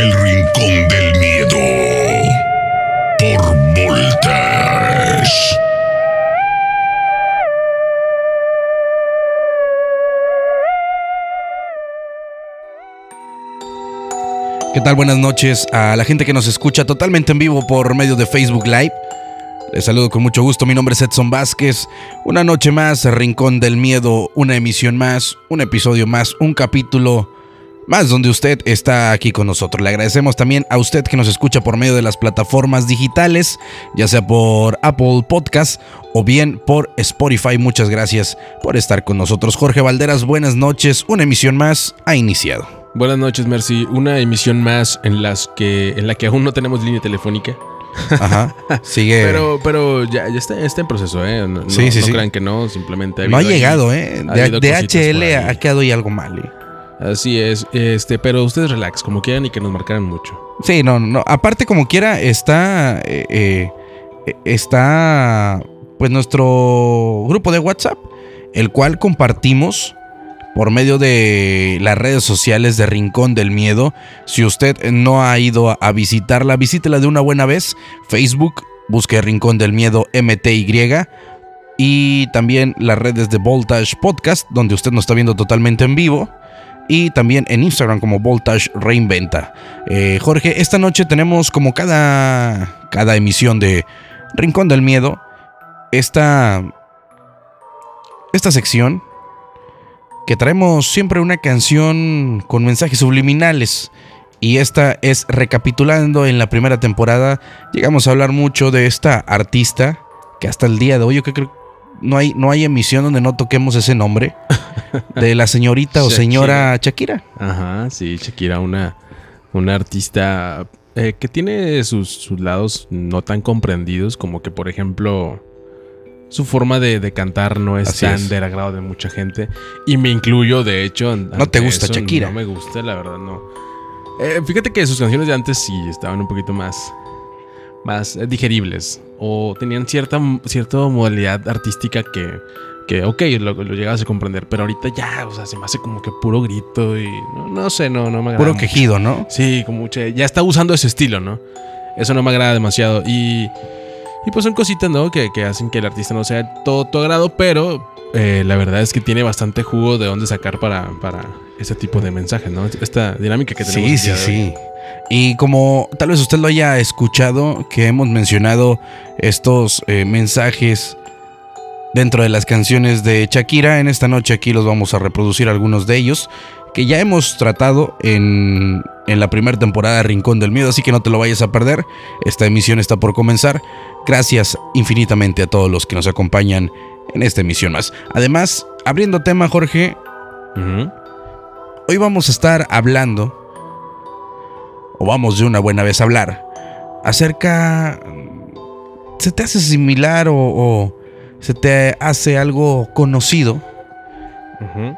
El Rincón del Miedo. Por Voltage. ¿Qué tal? Buenas noches a la gente que nos escucha totalmente en vivo por medio de Facebook Live. Les saludo con mucho gusto, mi nombre es Edson Vázquez. Una noche más, Rincón del Miedo, una emisión más, un episodio más, un capítulo más donde usted está aquí con nosotros. Le agradecemos también a usted que nos escucha por medio de las plataformas digitales, ya sea por Apple Podcast o bien por Spotify. Muchas gracias por estar con nosotros. Jorge Valderas, buenas noches. Una emisión más ha iniciado. Buenas noches, Mercy. Una emisión más en las que en la que aún no tenemos línea telefónica. Ajá. Sigue. Pero, pero ya, ya está, está en proceso, ¿eh? No, Sí, no- sí, no sí. crean que no, simplemente no ha habido ahí- llegado, ¿eh? ha De, DHL ha quedado ahí algo mal. ¿eh? Así es, este, pero ustedes relax, como quieran y que nos marcaran mucho. Sí, no, no. Aparte, como quiera, está. eh, eh, está. Pues nuestro grupo de WhatsApp, el cual compartimos por medio de las redes sociales de Rincón del Miedo. Si usted no ha ido a visitarla, visítela de una buena vez. Facebook, busque Rincón del Miedo MTY. Y también las redes de Voltage Podcast, donde usted nos está viendo totalmente en vivo. Y también en Instagram como Voltage Reinventa. Eh, Jorge, esta noche tenemos como cada, cada emisión de Rincón del Miedo, esta, esta sección que traemos siempre una canción con mensajes subliminales. Y esta es recapitulando en la primera temporada. Llegamos a hablar mucho de esta artista que hasta el día de hoy yo creo que no hay, no hay emisión donde no toquemos ese nombre. De la señorita o señora Shakira. Ajá, sí, Shakira, una, una artista eh, que tiene sus, sus lados no tan comprendidos, como que, por ejemplo, su forma de, de cantar no es Así tan es. del agrado de mucha gente. Y me incluyo, de hecho. ¿No te gusta eso, Shakira? No me gusta, la verdad, no. Eh, fíjate que sus canciones de antes sí estaban un poquito más, más eh, digeribles. O tenían cierta, cierta modalidad artística que, que ok, lo, lo llegabas a comprender. Pero ahorita ya, o sea, se me hace como que puro grito y no, no sé, no, no me agrada. Puro mucho. quejido, ¿no? Sí, como mucha. Ya está usando ese estilo, ¿no? Eso no me agrada demasiado. Y. Y pues son cositas, ¿no? Que, que hacen que el artista no sea todo tu agrado, pero eh, la verdad es que tiene bastante jugo de dónde sacar para, para ese tipo de mensajes, ¿no? Esta dinámica que tenemos. Sí, sí, sí. Y como tal vez usted lo haya escuchado, que hemos mencionado estos eh, mensajes dentro de las canciones de Shakira, en esta noche aquí los vamos a reproducir algunos de ellos, que ya hemos tratado en, en la primera temporada de Rincón del Miedo, así que no te lo vayas a perder. Esta emisión está por comenzar. Gracias infinitamente a todos los que nos acompañan en esta emisión más. Además, abriendo tema, Jorge. Hoy vamos a estar hablando, o vamos de una buena vez a hablar, acerca... ¿Se te hace similar o, o se te hace algo conocido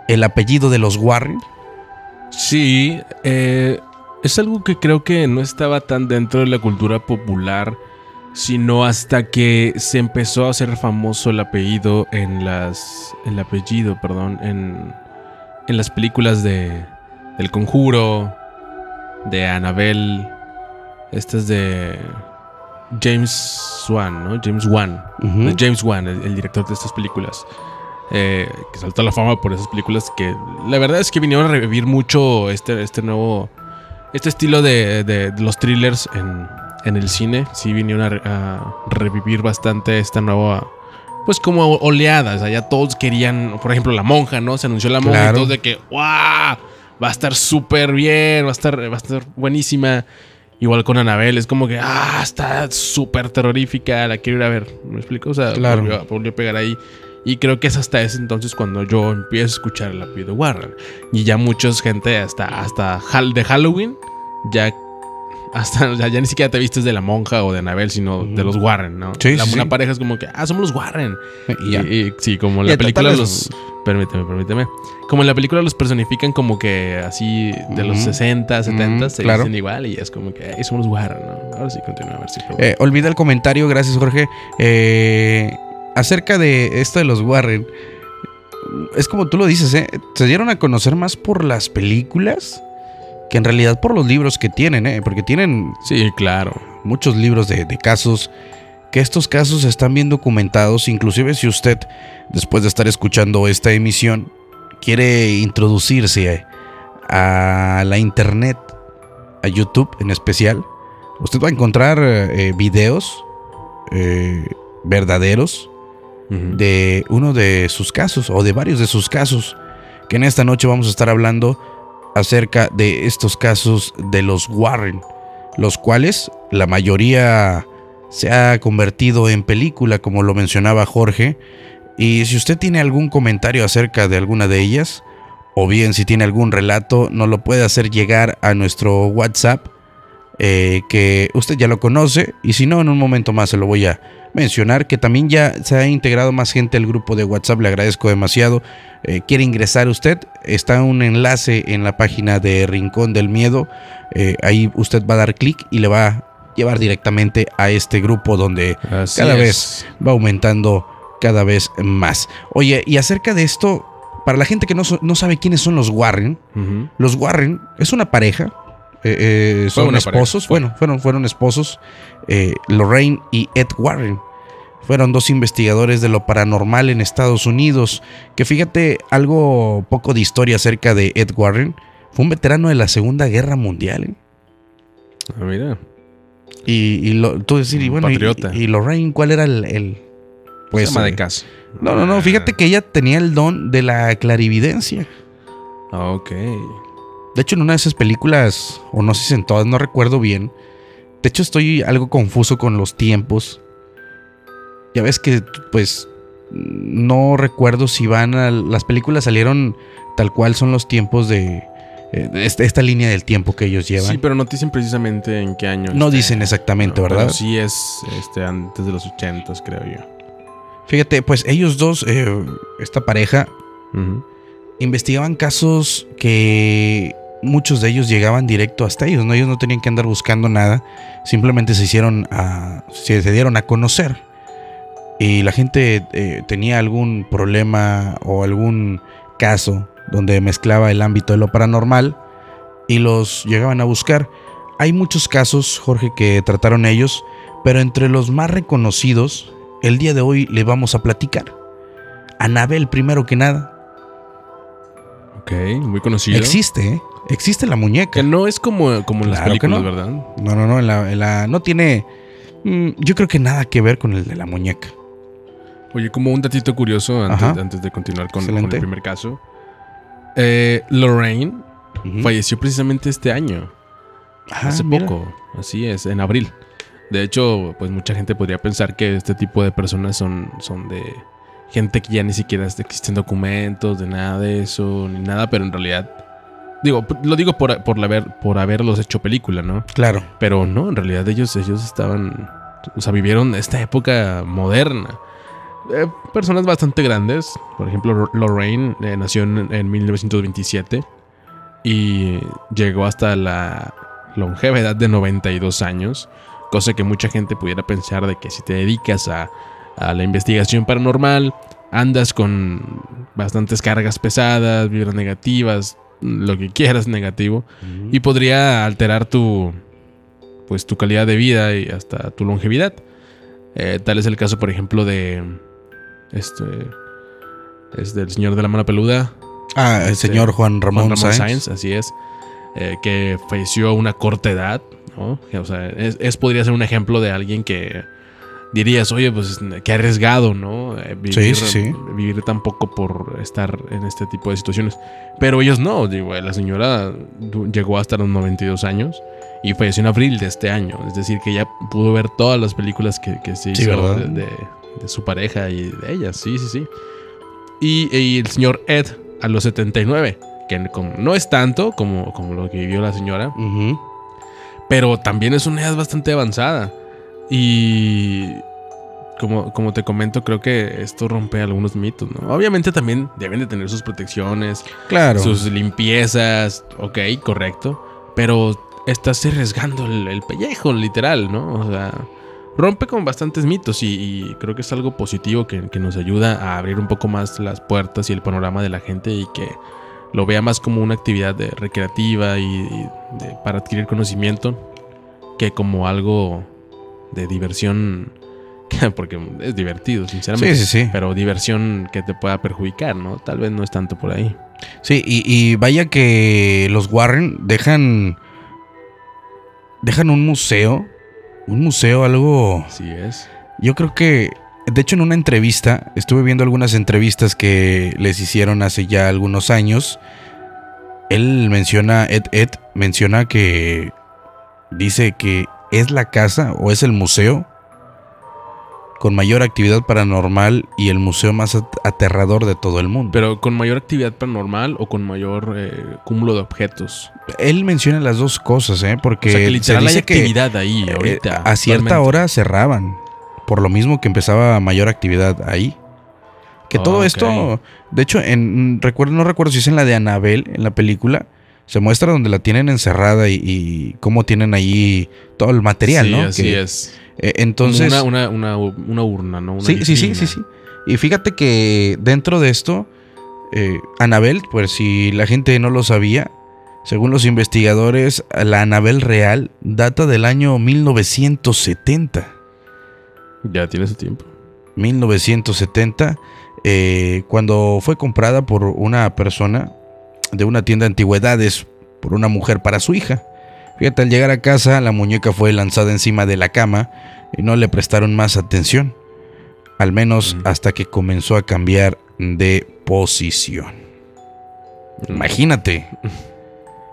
el apellido de los Warren? Sí, eh, es algo que creo que no estaba tan dentro de la cultura popular, sino hasta que se empezó a hacer famoso el apellido en las, el apellido, perdón, en, en las películas de del Conjuro, de Annabelle, este es de James Wan, ¿no? James Wan. James Wan, el, el director de estas películas. Eh, que saltó a la fama por esas películas que la verdad es que vinieron a revivir mucho este, este nuevo este estilo de, de- de los thrillers en, en el cine sí vinieron a, re- a revivir bastante esta nueva pues como oleada o sea ya todos querían por ejemplo la monja no se anunció la monja Claro. y todos de que ¡guau! va a estar súper bien va a estar va a estar buenísima Igual con Anabel, es como que, ah, está súper terrorífica, la quiero ir a ver. ¿Me explico? O sea, Claro. volvió, volvió a pegar ahí. Y creo que es hasta ese entonces cuando yo empiezo a escuchar el apellido Warren. Y ya mucha gente, hasta, hasta de Halloween, ya hasta, ya ni siquiera te vistes de la monja o de Anabel, sino de los Warren, ¿no? Sí, la, sí, una pareja es como que, ah, somos los Warren. Y ya. Y, y- sí, como en la película los. Permíteme, permíteme. Como en la película los personifican como que así de los Ujú. 60, 70, Ujú, se claro. dicen igual y es como que somos los Warren, ¿no? Ahora sí continúa a ver si. Eh, olvida el comentario, gracias Jorge. Eh, acerca de esto de los Warren. Es como tú lo dices, ¿eh? Se dieron a conocer más por las películas que en realidad por los libros que tienen, ¿eh? porque tienen Sí, claro. muchos libros de, de casos, que estos casos están bien documentados, inclusive si usted, después de estar escuchando esta emisión, quiere introducirse a, a la internet, a YouTube en especial, usted va a encontrar eh, videos eh, verdaderos De uno de sus casos o de varios de sus casos, que en esta noche vamos a estar hablando acerca de estos casos de los Warren, los cuales la mayoría se ha convertido en película, como lo mencionaba Jorge, y si usted tiene algún comentario acerca de alguna de ellas, o bien si tiene algún relato, nos lo puede hacer llegar a nuestro WhatsApp, eh, que usted ya lo conoce, y si no, en un momento más se lo voy a mencionar, que también ya se ha integrado más gente al grupo de WhatsApp, le agradezco demasiado. Eh, quiere ingresar usted, está un enlace en la página de Rincón del Miedo, eh, ahí usted va a dar clic y le va a llevar directamente a este grupo donde Así cada es. vez va aumentando cada vez más. Oye, y acerca de esto, para la gente que no, no sabe quiénes son los Warren, los Warren es una pareja. Eh, eh, son esposos, pareja, bueno, fueron, fueron esposos. eh, Lorraine y Ed Warren. Fueron dos investigadores de lo paranormal en Estados Unidos. Que fíjate, algo poco de historia acerca de Ed Warren. Fue un veterano de la Segunda Guerra Mundial. ¿eh? Ah, mira. Y, y lo, tú decir, y bueno, y, patriota. y Lorraine, ¿cuál era el, el- pues eh, de casa. No, no, no, fíjate que ella tenía el don de la clarividencia. Ah, Ok. De hecho, en una de esas películas, o no sé si en todas, no recuerdo bien. De hecho, estoy algo confuso con los tiempos. Ya ves que, pues, no recuerdo si van a... Las películas salieron tal cual son los tiempos de... eh, de esta, esta línea del tiempo que ellos llevan. Sí, pero no te dicen precisamente en qué año. no dicen exactamente, No, pero ¿verdad? sí es este, antes de los ochentas, creo yo. Fíjate, pues ellos dos, eh, esta pareja, investigaban casos que muchos de ellos llegaban directo hasta ellos, ¿no? Ellos no tenían que andar buscando nada, simplemente se hicieron a, se, se dieron a conocer. Y la gente eh, tenía algún problema o algún caso donde mezclaba el ámbito de lo paranormal y los llegaban a buscar. Hay muchos casos, Jorge, que trataron ellos, pero entre los más reconocidos, el día de hoy le vamos a platicar. Anabel, primero que nada. Ok, muy conocido. Existe, ¿eh? Existe la muñeca. Que no es como, como en las Claro películas, no. ¿verdad? No, no, no. en la- en la- no tiene. mm, yo creo que nada que ver con el de la muñeca. Oye, como un datito curioso antes, antes de continuar con, el primer caso. Eh, Lorraine falleció precisamente este año, Ah, hace mira. poco, así es, en abril. De hecho, pues mucha gente podría pensar que este tipo de personas son, son de gente que ya ni siquiera existen documentos, de nada de eso, ni nada, pero en realidad, digo, lo digo por, por, haber, por haberlos hecho película, ¿no? Claro. Pero no, en realidad ellos, ellos estaban, o sea, vivieron esta época moderna. Eh, personas bastante grandes, por ejemplo, Lorraine eh, nació en, en 1927 y llegó hasta la longeva edad de 92 años, cosa que mucha gente pudiera pensar de que si te dedicas a, a la investigación paranormal, andas con bastantes cargas pesadas, vibras negativas, lo que quieras negativo, y podría alterar tu pues tu calidad de vida y hasta tu longevidad. Eh, tal es el caso, por ejemplo, de este es del señor de la mano peluda, Ah, el señor Juan Ramón, Juan Ramón. Sáenz, así es, eh, que falleció a una corta edad, ¿no? O sea, es, es- podría ser un ejemplo de alguien que dirías, oye, pues qué arriesgado, ¿no? Eh, vivir, sí, sí. vivir tan poco por estar en este tipo de situaciones. Pero ellos no, digo, la señora llegó hasta los 92 años y falleció en abril de este año. Es decir, que ya pudo ver todas las películas que, que se Sí, hizo de, de- de su pareja y de ella, sí, sí, sí. Y, y el señor Ed a los 79, que como- no es tanto como, como lo que vivió la señora, pero también es una edad bastante avanzada. Y como, como te comento, creo que esto rompe algunos mitos, ¿no? Obviamente también deben de tener sus protecciones, Claro. sus limpiezas, ok, correcto, pero estás arriesgando el, el pellejo, literal, ¿no? O sea, rompe con bastantes mitos y, y creo que es algo positivo que, que nos ayuda a abrir un poco más las puertas y el panorama de la gente y que lo vea más como una actividad de- recreativa y, y de- para adquirir conocimiento que como algo de diversión, porque es divertido, sinceramente. Sí, sí, sí. Pero diversión que te pueda perjudicar, ¿no? Tal vez no es tanto por ahí. Sí, y, y vaya que los Warren dejan. Dejan un museo. Un museo, algo. Así es. Yo creo que. De hecho, en una entrevista, estuve viendo algunas entrevistas que les hicieron hace ya algunos años. Él menciona, Ed Ed menciona que. Dice que es la casa o es el museo con mayor actividad paranormal y el museo más at- aterrador de todo el mundo. Pero con mayor actividad paranormal o con mayor eh, cúmulo de objetos. Él menciona las dos cosas, ¿eh? Porque o sea, que se literal hay que, actividad ahí eh, ahorita. a cierta hora cerraban. Por lo mismo que empezaba mayor actividad ahí. Que todo esto, de hecho, en recuerdo, no recuerdo si es en la de Anabel, en la película, se muestra donde la tienen encerrada y, y cómo tienen ahí todo el material, sí, ¿no? así Que, es. eh, entonces, Una, una, una, una urna, ¿no? Sí, sí, sí, sí, sí. Y fíjate que dentro de esto, eh, Anabel, pues si la gente no lo sabía, según los investigadores, la Anabel real data del año 1970. Ya tiene su tiempo. 1970, eh, cuando fue comprada por una persona de una tienda de antigüedades, por una mujer para su hija. Fíjate, al llegar a casa, la muñeca fue lanzada encima de la cama y no le prestaron más atención. Al menos Ujú. hasta que comenzó a cambiar de posición. Imagínate.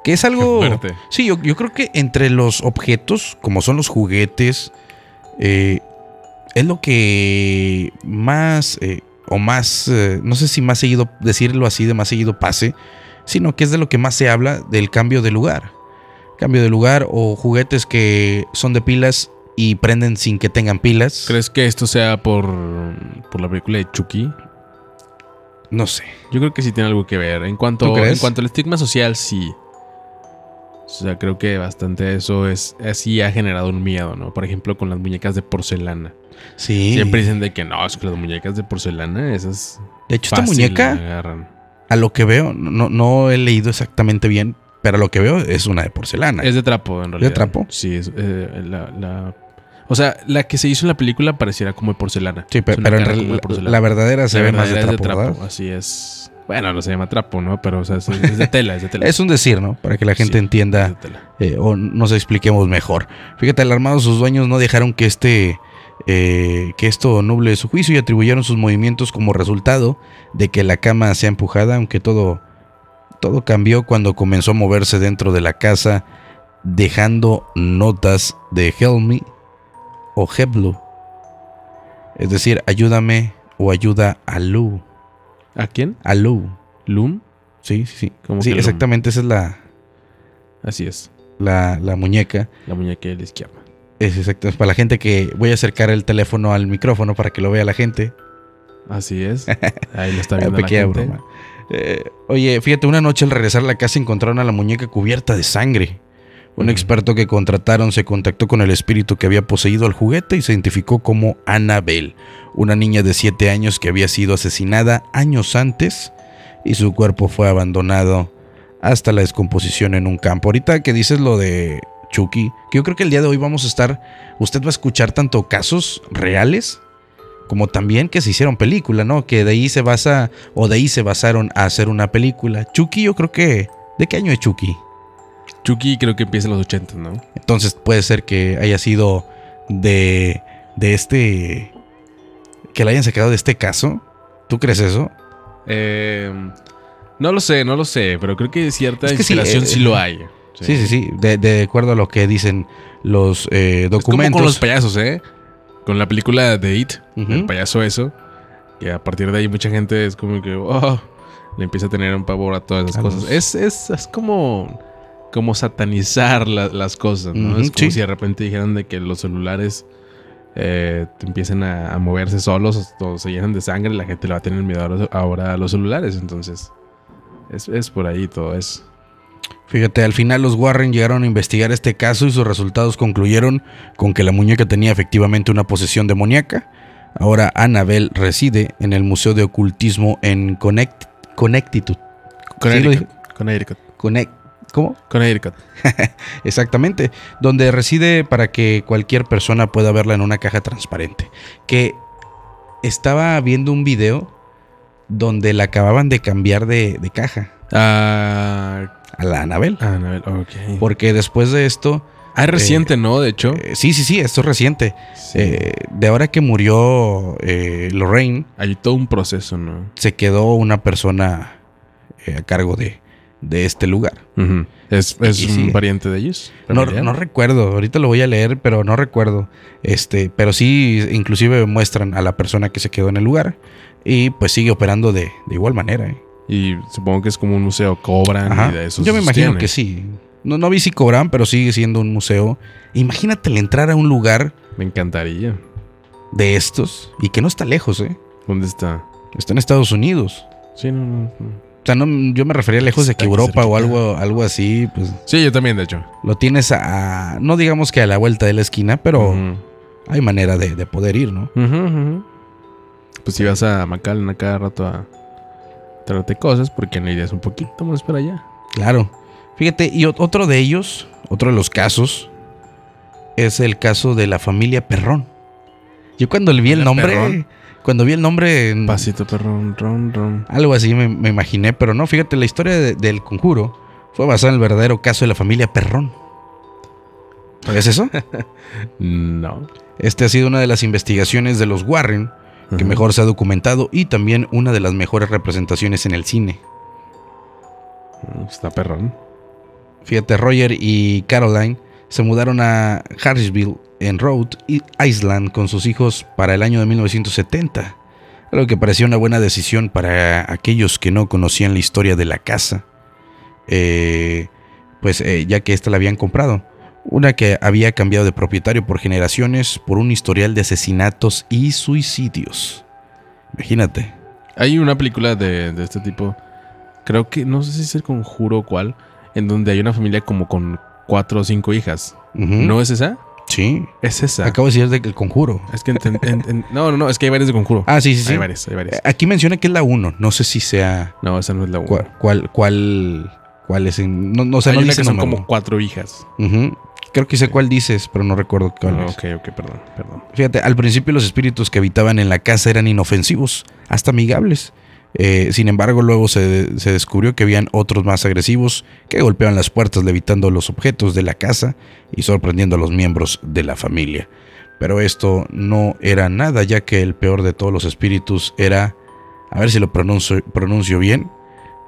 Que es algo... Sí, yo, yo creo que entre los objetos, como son los juguetes, eh, es lo que más, eh, o más, eh, no sé si más seguido, decirlo así, de más seguido pase, sino que es de lo que más se habla del cambio de lugar. Cambio de lugar o juguetes que son de pilas y prenden sin que tengan pilas. ¿Crees que esto sea por, por la película de Chucky? No sé. Yo creo que sí tiene algo que ver. En ¿Tú cuanto, crees? en cuanto al estigma social, sí. O sea, creo que bastante eso es así ha generado un miedo, ¿no? Por ejemplo, con las muñecas de porcelana. Sí. Siempre dicen de que no, es que las muñecas de porcelana, esas de hecho, esta muñeca, agarran. A lo que veo, no, no he leído exactamente bien, pero a lo que veo es una de porcelana. Es de trapo, en realidad. trapo? Sí, es eh, la, la- O sea, la que se hizo en la película pareciera como de porcelana. Sí, pe- Es una pero en cara real- como de porcelana. la verdadera se ve más de trapo, es de trapo, ¿verdad? así es. Bueno, no se llama trapo, ¿no? Pero o sea, es, es de tela, es de tela. Es un decir, ¿no? Para que la gente Sí, entienda de eh, o nos expliquemos mejor. Fíjate, alarmados sus dueños no dejaron que este eh, que esto nuble su juicio y atribuyeron sus movimientos como resultado de que la cama sea empujada, aunque todo todo cambió cuando comenzó a moverse dentro de la casa, dejando notas de Help Me o Heblu. Es decir, ayúdame o ayuda a Lu. ¿A quién? A Lu. ¿Loom? Sí, sí, sí. ¿Cómo Sí, exactamente, esa es la, Así es. la, la muñeca. La muñeca de la izquierda. Es exacto. Es para la gente que voy a acercar el teléfono al micrófono para que lo vea la gente. Así es. Ahí lo está viendo la pequeña gente. broma. Eh, oye, fíjate, una noche al regresar a la casa encontraron a la muñeca cubierta de sangre. Un experto que contrataron se contactó con el espíritu que había poseído al juguete y se identificó como Annabel, una niña de 7 años que había sido asesinada años antes y su cuerpo fue abandonado hasta la descomposición en un campo. Ahorita que dices lo de Chucky, que yo creo que el día de hoy vamos a estar, usted va a escuchar tanto casos reales como también que se hicieron película, ¿no? Que de ahí se basa, o de ahí se basaron a hacer una película. Chucky, yo creo que, ¿de qué año es Chucky? Chucky creo que empieza en los 80, ¿no? Entonces puede ser que haya sido de, de este, que la hayan sacado de este caso. ¿Tú crees eso? Eh, no lo sé, no lo sé, pero creo que cierta Es que sí, eh, sí, lo hay. Sí, sí, sí, de, de acuerdo a lo que dicen los eh, Es como documentos. con los payasos, ¿eh? Con la película de It, el payaso eso, que a partir de ahí mucha gente es como que, oh, le empieza a tener un pavor a todas esas A cosas. los- Es, es, es como, como satanizar la- las cosas, ¿no? Es como sí. si de repente dijeran de que los celulares eh, empiecen a, a moverse solos o se llenan de sangre, la gente le va a tener miedo ahora- ahora a los celulares, entonces es, es por ahí todo eso. Fíjate, al final los Warren llegaron a investigar este caso y sus resultados concluyeron con que la muñeca tenía efectivamente una posesión demoníaca. Ahora Annabelle reside en el Museo de Ocultismo en Connect- Connecticut. ¿Sí Connecticut. Connecticut. Connect- ¿Cómo? Connecticut. Exactamente, donde reside para que cualquier persona pueda verla en una caja transparente. Que estaba viendo un video donde la acababan de cambiar de, de caja Ah, a la Anabel. no, ok. Porque después de esto, Ah, es reciente, ¿no? De hecho. eh, sí, sí, sí, esto es reciente. Sí. Eh, de ahora que murió eh, Lorraine, Hay todo un proceso, ¿no? se quedó una persona eh, a cargo de, de este lugar. ¿Es, un sí. pariente de ellos? No recuerdo, ahorita lo voy a leer, pero no recuerdo. Este, pero sí, inclusive muestran a la persona que se quedó en el lugar y pues sigue operando de, de igual manera. ¿eh? Y supongo que es como un museo, cobran Ajá. y de eso Yo me imagino que sí. No, no vi si cobran, pero sigue siendo un museo. Imagínate el entrar a un lugar Me encantaría. de estos y que no está lejos, ¿eh? ¿Dónde está? Está en Estados Unidos. Sí, no, no, no. O sea, no, yo me refería lejos de que Está Europa o algo, algo así, pues Sí, yo también, de hecho. lo tienes a, no digamos que a la vuelta de la esquina, pero hay manera de, de poder ir, ¿no? Pues si vas a McAllen a cada rato a traerte cosas, porque no irías un poquito más para allá? Claro. Fíjate, y ot- otro de ellos, otro de los casos, es el caso de la familia Perrón. Yo cuando le vi el ¿Familia nombre, Perrón? cuando vi el nombre, en- Pasito perrón, ron, ron. algo así me, me imaginé, pero no, fíjate, la historia de- del conjuro fue basada en el verdadero caso de la familia Perrón. ¿Sabes eso? No. Este ha sido una de las investigaciones de los Warren que mejor se ha documentado y también una de las mejores representaciones en el cine. Mm, Está perrón. Fíjate, Roger y Caroline se mudaron a Harrisville en Rhode Island con sus hijos para el año de 1970, algo que parecía una buena decisión para aquellos que no conocían la historia de la casa, eh, pues eh, ya que ésta la habían comprado, una que había cambiado de propietario por generaciones por un historial de asesinatos y suicidios. Imagínate. Hay una película de, de este tipo, creo que, no sé si es el conjuro o cuál, en donde hay una familia como con cuatro o cinco hijas. ¿No es esa? Sí. Es esa. Acabo de decir del conjuro. Es que enten- en- en- no, no, no, es que hay varias de conjuro. Ah, sí, sí, sí. Hay varias, hay varias. Aquí menciona que es la 1. No sé si sea. No, esa no es la ¿Cuál, una. cuál, cuál, cuál es? en- no, no, o sea, hay no una que son como cuatro hijas. Ujú. Creo que sé cuál dices, pero no recuerdo cuál Ah, es. ok, ok, perdón, perdón. Fíjate, al principio los espíritus que habitaban en la casa eran inofensivos, hasta amigables. Eh, sin embargo, luego se, se descubrió que habían otros más agresivos que golpeaban las puertas, levitando los objetos de la casa y sorprendiendo a los miembros de la familia. Pero esto no era nada, ya que el peor de todos los espíritus era, a ver si lo pronuncio, pronuncio bien,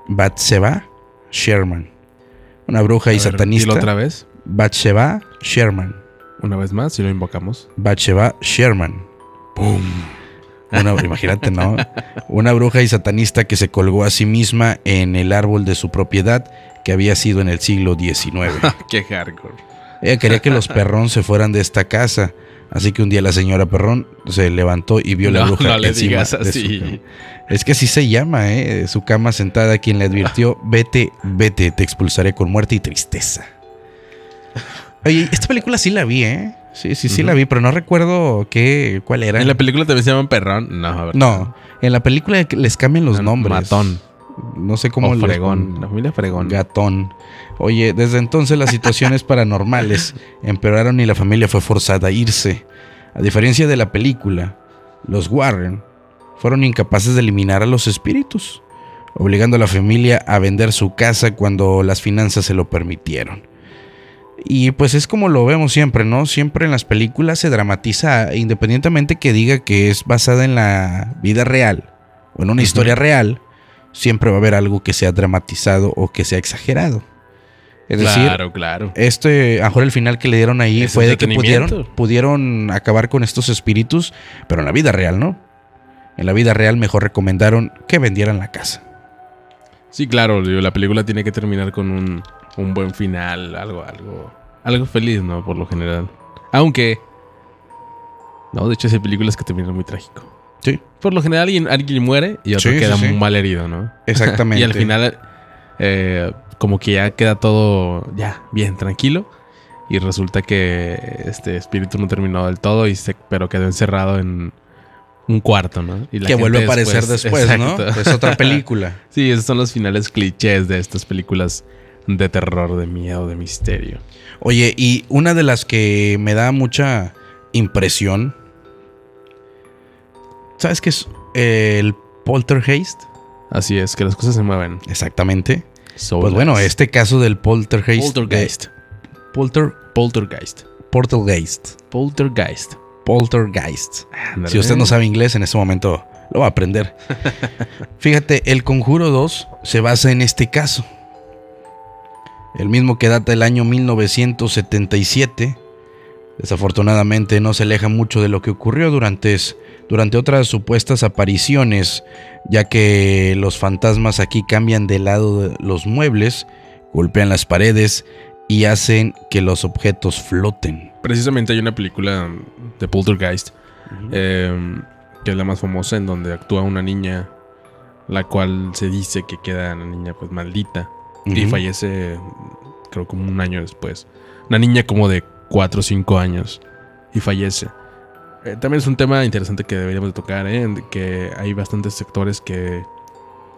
Batseba Sherman. Una bruja y A ver, satanista. otra vez. Bathsheba Sherman. Una vez más, si lo invocamos. Bathsheba Sherman. ¡Pum! Una, imagínate, ¿no? Una bruja y satanista que se colgó a sí misma en el árbol de su propiedad que había sido en el siglo XIX. ¡Qué hardcore! Ella quería que los perrón se fueran de esta casa. Así que un día la señora Perrón se levantó y vio la bruja no le encima digas de su cama. Es que así se llama, ¿eh? Su cama sentada, quien le advirtió, vete, vete, te expulsaré con muerte y tristeza. Oye, esta película sí la vi, ¿eh? Sí, sí, sí la vi, pero no recuerdo qué, cuál era. ¿En la película también se llaman perrón? No, a ver. No, en la película les cambian los Ah, nombres. Matón. No sé cómo o fregón. La familia fregón. Gatón. Oye, desde entonces las situaciones paranormales empeoraron y la familia fue forzada a irse. A diferencia de la película, los Warren fueron incapaces de eliminar a los espíritus, obligando a la familia a vender su casa cuando las finanzas se lo permitieron. Y pues es como lo vemos siempre, ¿no? Siempre en las películas se dramatiza, independientemente que diga que es basada en la vida real o en una historia real, siempre va a haber algo que sea dramatizado o que sea exagerado. Es decir, claro, claro. este, a mejor el final que le dieron ahí fue de que pudieron, pudieron acabar con estos espíritus, pero en la vida real, ¿no? En la vida real mejor recomendaron que vendieran la casa. Sí, claro, la película tiene que terminar con un, un buen final, algo, algo, algo feliz, ¿no? Por lo general. Aunque, no, de hecho hay películas que terminan muy trágico. Sí. Por lo general alguien, alguien muere y otro Sí, queda sí, mal herido, ¿no? Exactamente. Y al final, eh, como que ya queda todo ya bien tranquilo. Y resulta que este espíritu no terminó del todo, y se, pero quedó encerrado en un cuarto, ¿no? Y la que vuelve a aparecer después, Exacto. ¿no? Es otra película. Sí, esos son los finales clichés de estas películas de terror, de miedo, de misterio. Oye, y una de las que me da mucha impresión. ¿Sabes qué es el poltergeist? Así es, que las cosas se mueven. Exactamente. Solas. Pues bueno, este caso del poltergeist. Poltergeist. eh, polter, Poltergeist. poltergeist. Poltergeist. Poltergeist. Si usted no sabe inglés, en este momento lo va a aprender. Fíjate, el Conjuro 2 se basa en este caso. El mismo que data del año 1977. Desafortunadamente no se aleja mucho de lo que ocurrió durante, durante otras supuestas apariciones, ya que los fantasmas aquí cambian de lado de los muebles, golpean las paredes y hacen que los objetos floten. Precisamente hay una película de Poltergeist, eh, que es la más famosa, en donde actúa una niña, la cual se dice que queda la niña pues maldita. Y fallece, creo, como un año después. Una niña como de 4 o 5 años. Y fallece. Eh, también es un tema interesante que deberíamos de tocar, ¿eh? Que hay bastantes sectores que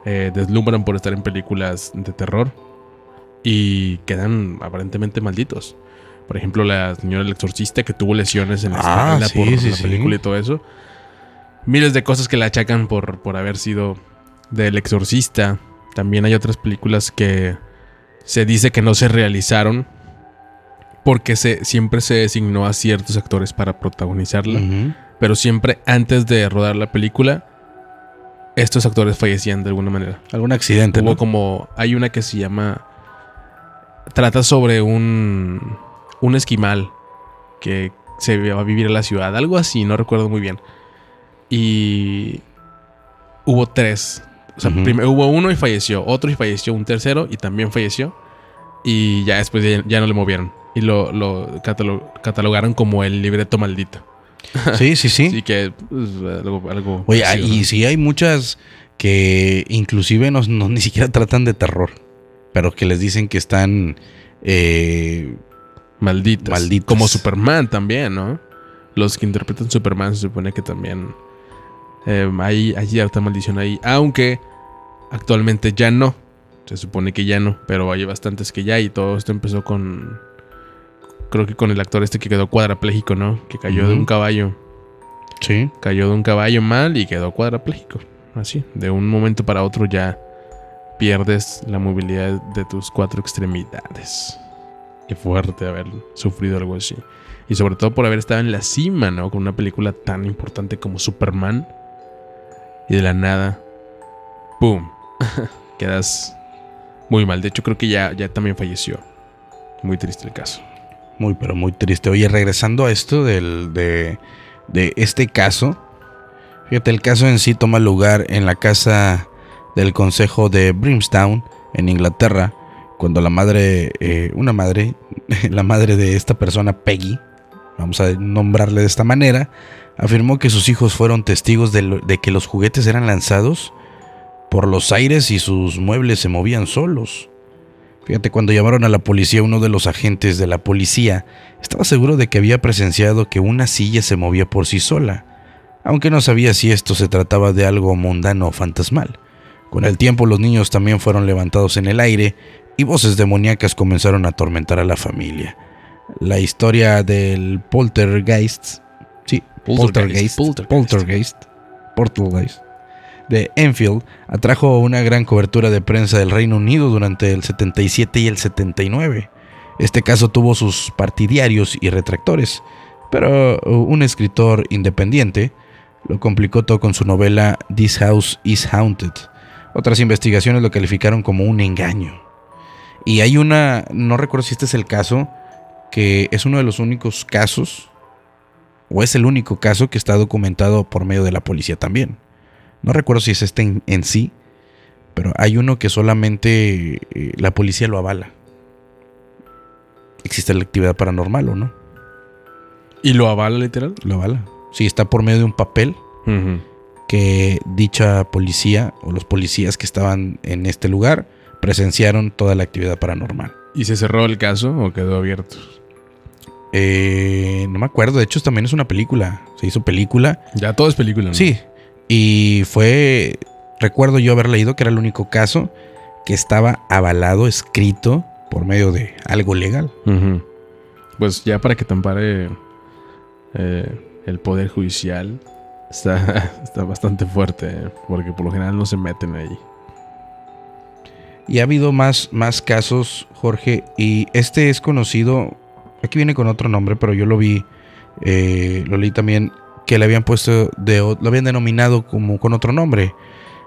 eh, deslumbran por estar en películas de terror. Y quedan aparentemente malditos. Por ejemplo, la señora El Exorcista que tuvo lesiones en la Ah, espalda sí, por sí, la sí. película y todo eso. Miles de cosas que la achacan por, por haber sido del Exorcista. También hay otras películas que se dice que no se realizaron porque se, siempre se designó a ciertos actores para protagonizarla. Pero siempre antes de rodar la película, estos actores fallecían de alguna manera. Algún accidente, Hubo ¿no? como. Hay una que se llama. Trata sobre un. Un esquimal que se va a vivir en la ciudad. Algo así, no recuerdo muy bien. Y. Hubo tres. O sea, primero hubo uno y falleció. Otro y falleció. Un tercero y también falleció. Y ya después ya, ya no le movieron. Y lo, lo catalo- catalogaron como el libreto maldito. Sí, sí, sí. Así que. pues, algo. algo Oye, parecido, y ¿no? sí hay muchas que inclusive no, no- ni siquiera tratan de terror, pero que les dicen que están... eh, Malditas. Malditas. Como Superman también, ¿no? Los que interpretan Superman se supone que también eh, hay, hay cierta maldición ahí. Aunque actualmente ya no. Se supone que ya no. Pero hay bastantes que ya. Y todo esto empezó con. Creo que con el actor este que quedó cuadrapléjico, ¿no? Que cayó de un caballo. sí. Cayó de un caballo mal y quedó cuadrapléjico. Así. De un momento para otro ya pierdes la movilidad de tus cuatro extremidades. Qué fuerte haber sufrido algo así. Y sobre todo por haber estado en la cima, ¿no? Con una película tan importante como Superman. Y de la nada. ¡Pum! Quedas muy mal. De hecho, creo que ya, ya también falleció. Muy triste el caso. Muy, pero muy triste. Oye, regresando a esto del, de, de este caso. Fíjate, el caso en sí toma lugar en la casa del consejo de Brimstown, en Inglaterra, cuando la madre, eh, una madre, la madre de esta persona, Peggy, vamos a nombrarle de esta manera, afirmó que sus hijos fueron testigos de, que los juguetes eran lanzados por los aires y sus muebles se movían solos. Fíjate, cuando llamaron a la policía, uno de los agentes de la policía estaba seguro de que había presenciado que una silla se movía por sí sola, aunque no sabía si esto se trataba de algo mundano o fantasmal. Con el tiempo los niños también fueron levantados en el aire y voces demoníacas comenzaron a atormentar a la familia. La historia del poltergeist, sí, poltergeist, Poltergeist, poltergeist. poltergeist, poltergeist, de Enfield atrajo una gran cobertura de prensa del Reino Unido durante el 77 y el 79. Este caso tuvo sus partidarios y retractores, pero un escritor independiente lo complicó todo con su novela This House is Haunted. Otras investigaciones lo calificaron como un engaño. Y hay una, no recuerdo si este es el caso, que es uno de los únicos casos, o es el único caso que está documentado por medio de la policía también. No recuerdo si es este en, en sí, pero hay uno que solamente eh, la policía lo avala. Existe la actividad paranormal o no, ¿Y lo avala literal? lo avala. Si está por medio de un papel que dicha policía o los policías que estaban en este lugar presenciaron toda la actividad paranormal. ¿Y se cerró el caso o quedó abierto? Eh, no me acuerdo, de hecho también es una película, se hizo película. Ya todo es película, ¿no? Sí, y fue, recuerdo yo haber leído que era el único caso que estaba avalado, escrito por medio de algo legal. Pues ya para que te ampare eh, el poder judicial está, está bastante fuerte, eh, porque por lo general no se meten ahí. Y ha habido más, más casos, Jorge, y este es conocido, aquí viene con otro nombre, pero yo lo vi, eh, lo leí también, que le habían puesto, de, lo habían denominado como con otro nombre.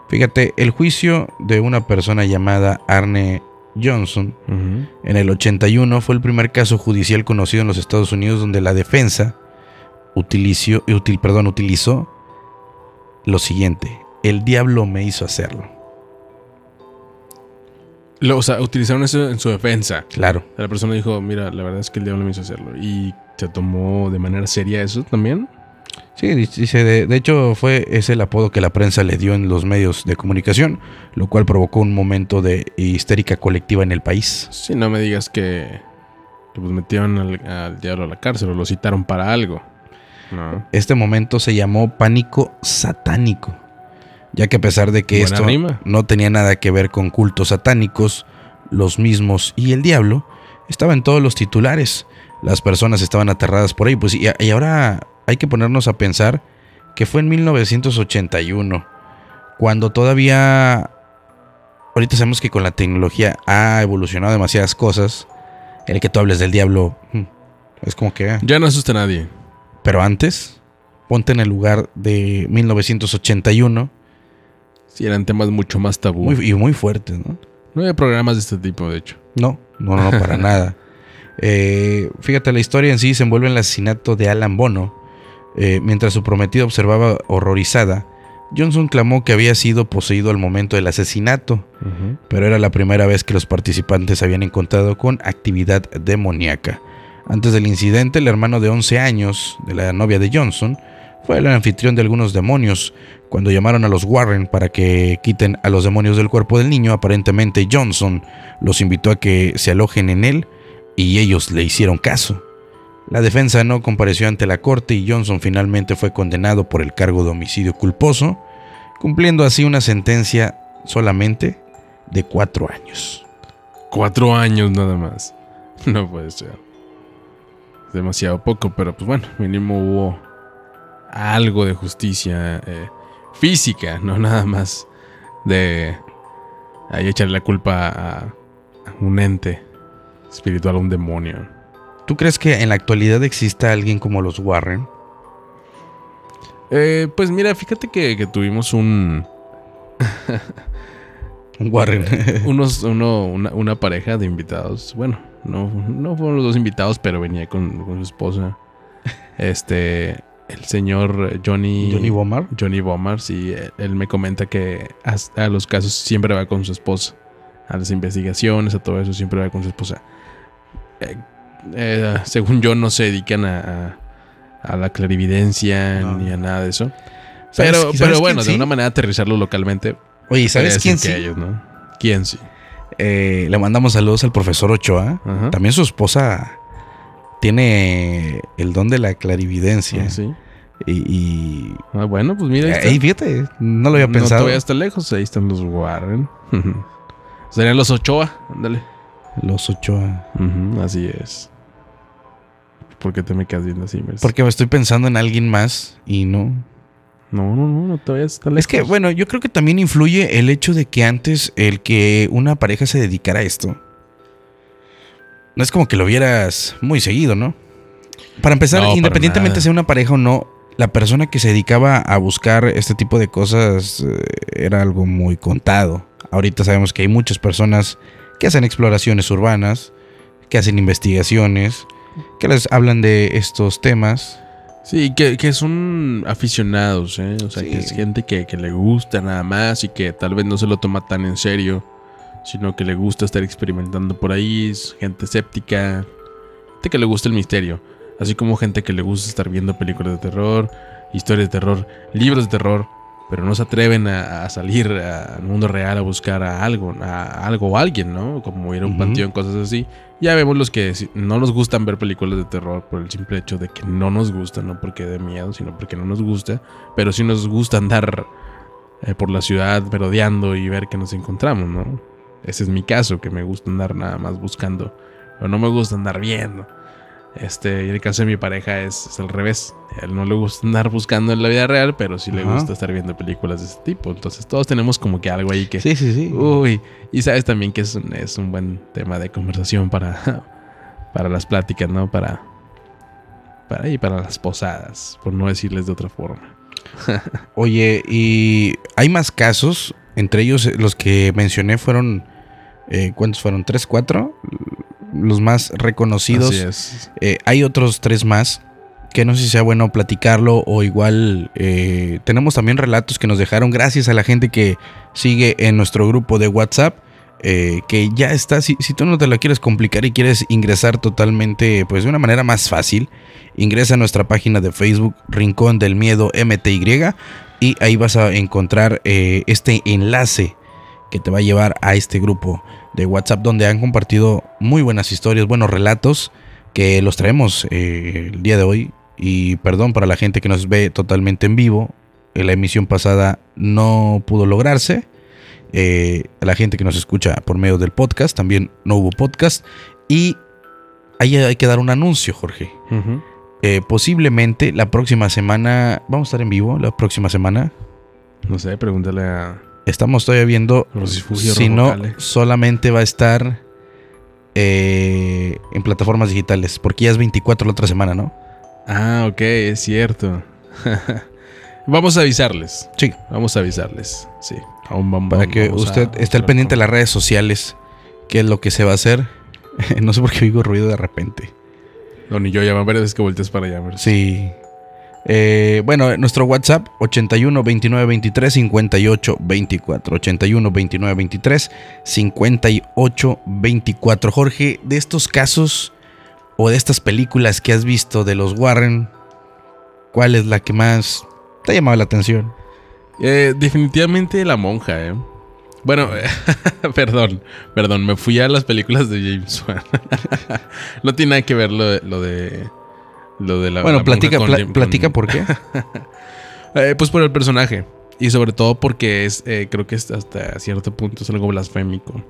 Fíjate, el juicio de una persona llamada Arne Johnson Ujú. en el 81 fue el primer caso judicial conocido en los Estados Unidos donde la defensa utilizó, util- perdón, utilizó lo siguiente, el diablo me hizo hacerlo. Lo- o sea, utilizaron eso en su defensa. Claro. La persona dijo, mira, la verdad es que el diablo me hizo hacerlo. Y se tomó de manera seria eso también. Sí, dice, de, de hecho fue ese el apodo que la prensa le dio en los medios de comunicación, lo cual provocó un momento de histérica colectiva en el país. Si no me digas que, que, pues metieron al, al diablo a la cárcel o lo citaron para algo. No. Este momento se llamó pánico satánico, ya que a pesar de que Buena esto rima. no tenía nada que ver con cultos satánicos, los mismos y el diablo estaba en todos los titulares. Las personas estaban aterradas por ahí, pues y, y ahora hay que ponernos a pensar que fue en 1981, cuando todavía ahorita sabemos que con la tecnología ha evolucionado demasiadas cosas. El que tú hables del diablo mm, es como que ah, Ya no asusta a nadie. pero antes, ponte en el lugar de 1981 Sí, eran temas mucho más tabú. muy- y muy fuertes, ¿no? no había programas de este tipo, de hecho. No, no, no, para nada. Eh, fíjate, la historia en sí se envuelve en el asesinato de Alan Bono. Eh, mientras su prometida observaba horrorizada, Johnson clamó que había sido poseído al momento del asesinato, pero era la primera vez que los participantes habían encontrado con actividad demoníaca. Antes del incidente, el hermano de 11 años de la novia de Johnson fue el anfitrión de algunos demonios. Cuando llamaron a los Warren para que quiten a los demonios del cuerpo del niño, aparentemente Johnson los invitó a que se alojen en él y ellos le hicieron caso. La defensa no compareció ante la corte y Johnson finalmente fue condenado por el cargo de homicidio culposo, cumpliendo así una sentencia solamente de cuatro años. Cuatro años nada más. No puede ser. Demasiado poco, pero pues bueno, mínimo hubo algo de justicia eh, física, no nada más de ahí echarle la culpa a, a un ente espiritual, a un demonio. ¿Tú crees que en la actualidad exista alguien como los Warren? Eh, pues mira, fíjate que, que tuvimos un, Un Warren. unos, uno, una, una pareja de invitados. Bueno, no, no fueron los dos invitados, pero venía con, con su esposa. Este, el señor Johnny. Johnny Bomar. Johnny Bomar, sí. Él, él me comenta que a los casos siempre va con su esposa. A las investigaciones, a todo eso, siempre va con su esposa. Eh, eh, según yo, no se dedican a, a- a la clarividencia No. ni a nada de eso. ¿Sabes- Pero, pero bueno, de sí? una manera aterrizarlo localmente. Oye, ¿sabes quién sí? ellos, ¿no? ¿Quién sí? Eh, le mandamos saludos al profesor Ochoa. Ajá. También su esposa tiene el don de la clarividencia. Ah, sí. Y, y- Ah, bueno, pues mira. ahí está. Ey, fíjate, no lo había No pensado. te vayas tan lejos, ahí están los Warren. Serían los Ochoa, ándale. Los Ochoa. Ujú, así es. ¿Por qué te me quedas viendo así, Merce? Porque me estoy pensando en alguien más y no. No, no, no, no te vayas tan lejos. Es que, bueno, yo creo que también influye el hecho de que antes el que una pareja se dedicara a esto. No es como que lo vieras muy seguido, ¿no? Para empezar, No, para independientemente nada. sea una pareja o no, la persona que se dedicaba a buscar este tipo de cosas eh, era algo muy contado. Ahorita sabemos que hay muchas personas que hacen exploraciones urbanas, que hacen investigaciones, que les hablan de estos temas. Sí, que, que son aficionados, ¿eh? O sea, Sí. que es gente que, que le gusta nada más y que tal vez no se lo toma tan en serio, sino que le gusta estar experimentando por ahí, gente escéptica, gente que le gusta el misterio, así como gente que le gusta estar viendo películas de terror, historias de terror, libros de terror, pero no se atreven a, a salir al mundo real a buscar a algo, a algo o alguien, ¿no? Como ir a un panteón, cosas así. Ya vemos los que no nos gustan ver películas de terror por el simple hecho de que no nos gustan, no porque de miedo, sino porque no nos gusta, pero sí nos gusta andar eh, por la ciudad merodeando y ver qué nos encontramos, ¿no? Ese es mi caso, que me gusta andar nada más buscando, pero no me gusta andar viendo. Este, y el caso de mi pareja es, es al revés. A él no le gusta andar buscando en la vida real, pero sí le Ajá. gusta estar viendo películas de ese tipo. Entonces todos tenemos como que algo ahí que... Sí, sí, sí. Uy, y sabes también que es un, es un buen tema de conversación para, para las pláticas, ¿no? Para, para, y para las posadas, por no decirles de otra forma. Oye, y hay más casos. Entre ellos, eh, los que mencioné fueron. eh, ¿Cuántos fueron? ¿Tres, cuatro? Los más reconocidos. Así es. Eh, hay otros tres más. Que no sé si sea bueno platicarlo. O igual. eh, tenemos también relatos que nos dejaron. Gracias a la gente que sigue en nuestro grupo de WhatsApp. eh, que ya está. Si, si tú no te lo quieres complicar y quieres ingresar totalmente. Pues de una manera más fácil. Ingresa a nuestra página de Facebook. Rincón del Miedo MTY. Y ahí vas a encontrar eh, este enlace que te va a llevar a este grupo de WhatsApp donde han compartido muy buenas historias, buenos relatos que los traemos eh, el día de hoy. Y perdón para la gente que nos ve totalmente en vivo. la emisión pasada no pudo lograrse. Eh, la gente que nos escucha por medio del podcast también no hubo podcast. Y ahí hay que dar un anuncio, Jorge. Ujú. Eh, posiblemente la próxima semana. Vamos a estar en vivo la próxima semana. No sé, pregúntale a Estamos todavía viendo Rosifugio si no solamente va a estar eh, en plataformas digitales, porque ya es 24 la otra semana, ¿no? Ah, ok, es cierto. vamos a avisarles. Sí. Vamos a avisarles. Sí. Aún vamos, Para que vamos usted esté al pendiente de las redes sociales, qué es lo que se va a hacer. no sé por qué oigo ruido de repente. No, ni yo ya varias veces que voltees para allá. a ver si- Sí. Eh, bueno, nuestro WhatsApp 81 29 23 58 24. 81 29 23 58 24. Jorge, de estos casos o de estas películas que has visto de los Warren, ¿cuál es la que más te ha llamado la atención? Eh, definitivamente la monja, ¿eh? Bueno, perdón, perdón, me fui a las películas de James Wan. no tiene nada que ver lo de lo de, lo de la. bueno, la platica, platica con- por qué. Eh, pues por el personaje. Y sobre todo porque es, eh, creo que es hasta cierto punto es algo blasfémico.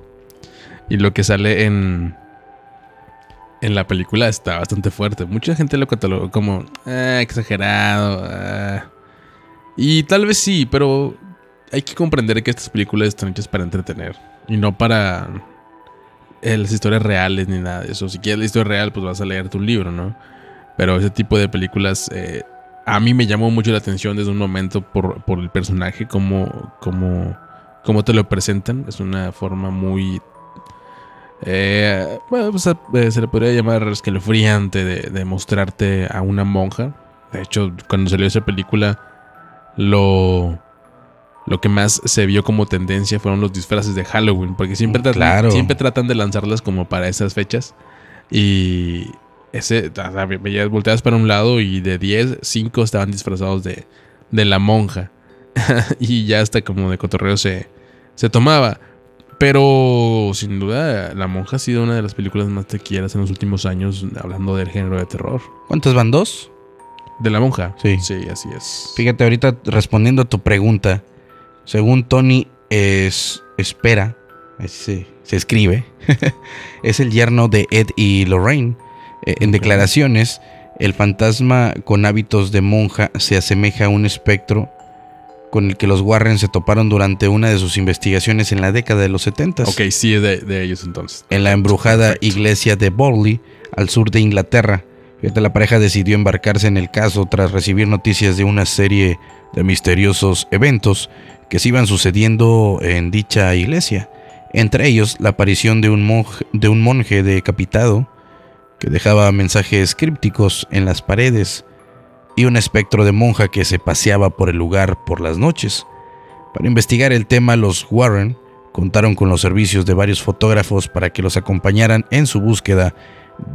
Y lo que sale en, en la película está bastante fuerte. Mucha gente lo catalogó como "Ah, exagerado. ah". Y tal vez sí, pero hay que comprender que estas películas están hechas para entretener. Y no para eh, las historias reales ni nada de eso. Si quieres la historia real, pues vas a leerte un libro, ¿no? Pero ese tipo de películas eh, a mí me llamó mucho la atención desde un momento por, por el personaje, como, como, como te lo presentan. Es una forma muy... eh, bueno, pues, eh, se le podría llamar escalofriante de, de mostrarte a una monja. De hecho, cuando salió esa película, lo, lo que más se vio como tendencia fueron los disfraces de Halloween, porque siempre, tratan, Claro. siempre tratan de lanzarlas como para esas fechas. Y ese, veías volteadas para un lado y de 10, 5 estaban disfrazados de, de la monja. y ya hasta como de cotorreo se, se tomaba. Pero sin duda, La Monja ha sido una de las películas más tequilleras en los últimos años, hablando del género de terror. ¿Cuántas van dos? De La Monja. Sí. Sí, así es. Fíjate, ahorita respondiendo a tu pregunta, según Tony es, espera, se, se escribe, es el yerno de Ed y Lorraine. Eh, en declaraciones, el fantasma con hábitos de monja se asemeja a un espectro con el que los Warren se toparon durante una de sus investigaciones en la década de los 70 Ok, sí, de, de ellos entonces. en la embrujada iglesia de Borley, al sur de Inglaterra. La pareja decidió embarcarse en el caso tras recibir noticias de una serie de misteriosos eventos que se iban sucediendo en dicha iglesia. Entre ellos, la aparición de un monje, de un monje decapitado que dejaba mensajes crípticos en las paredes y un espectro de monja que se paseaba por el lugar por las noches. Para investigar el tema, los Warren contaron con los servicios de varios fotógrafos para que los acompañaran en su búsqueda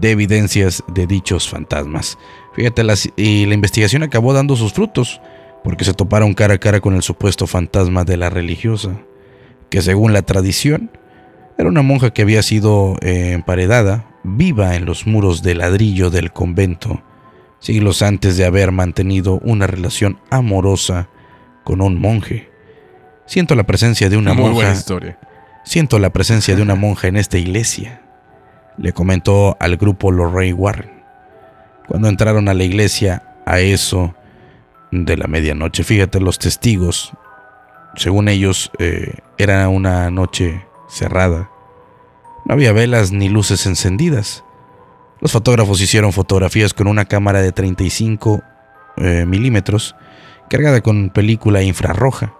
de evidencias de dichos fantasmas. Fíjate, las- y la investigación acabó dando sus frutos, porque se toparon cara a cara con el supuesto fantasma de la religiosa, que según la tradición era una monja que había sido eh, emparedada, viva en los muros de ladrillo del convento, siglos antes de haber mantenido una relación amorosa con un monje. Siento la presencia de una Muy buena monja. historia. Siento la presencia de una monja en esta iglesia, le comentó al grupo Lorraine Warren. Cuando entraron a la iglesia a eso de la medianoche, fíjate, los testigos, según ellos, eh, era una noche cerrada. No había velas ni luces encendidas. Los fotógrafos hicieron fotografías con una cámara de 35 eh, milímetros cargada con película infrarroja.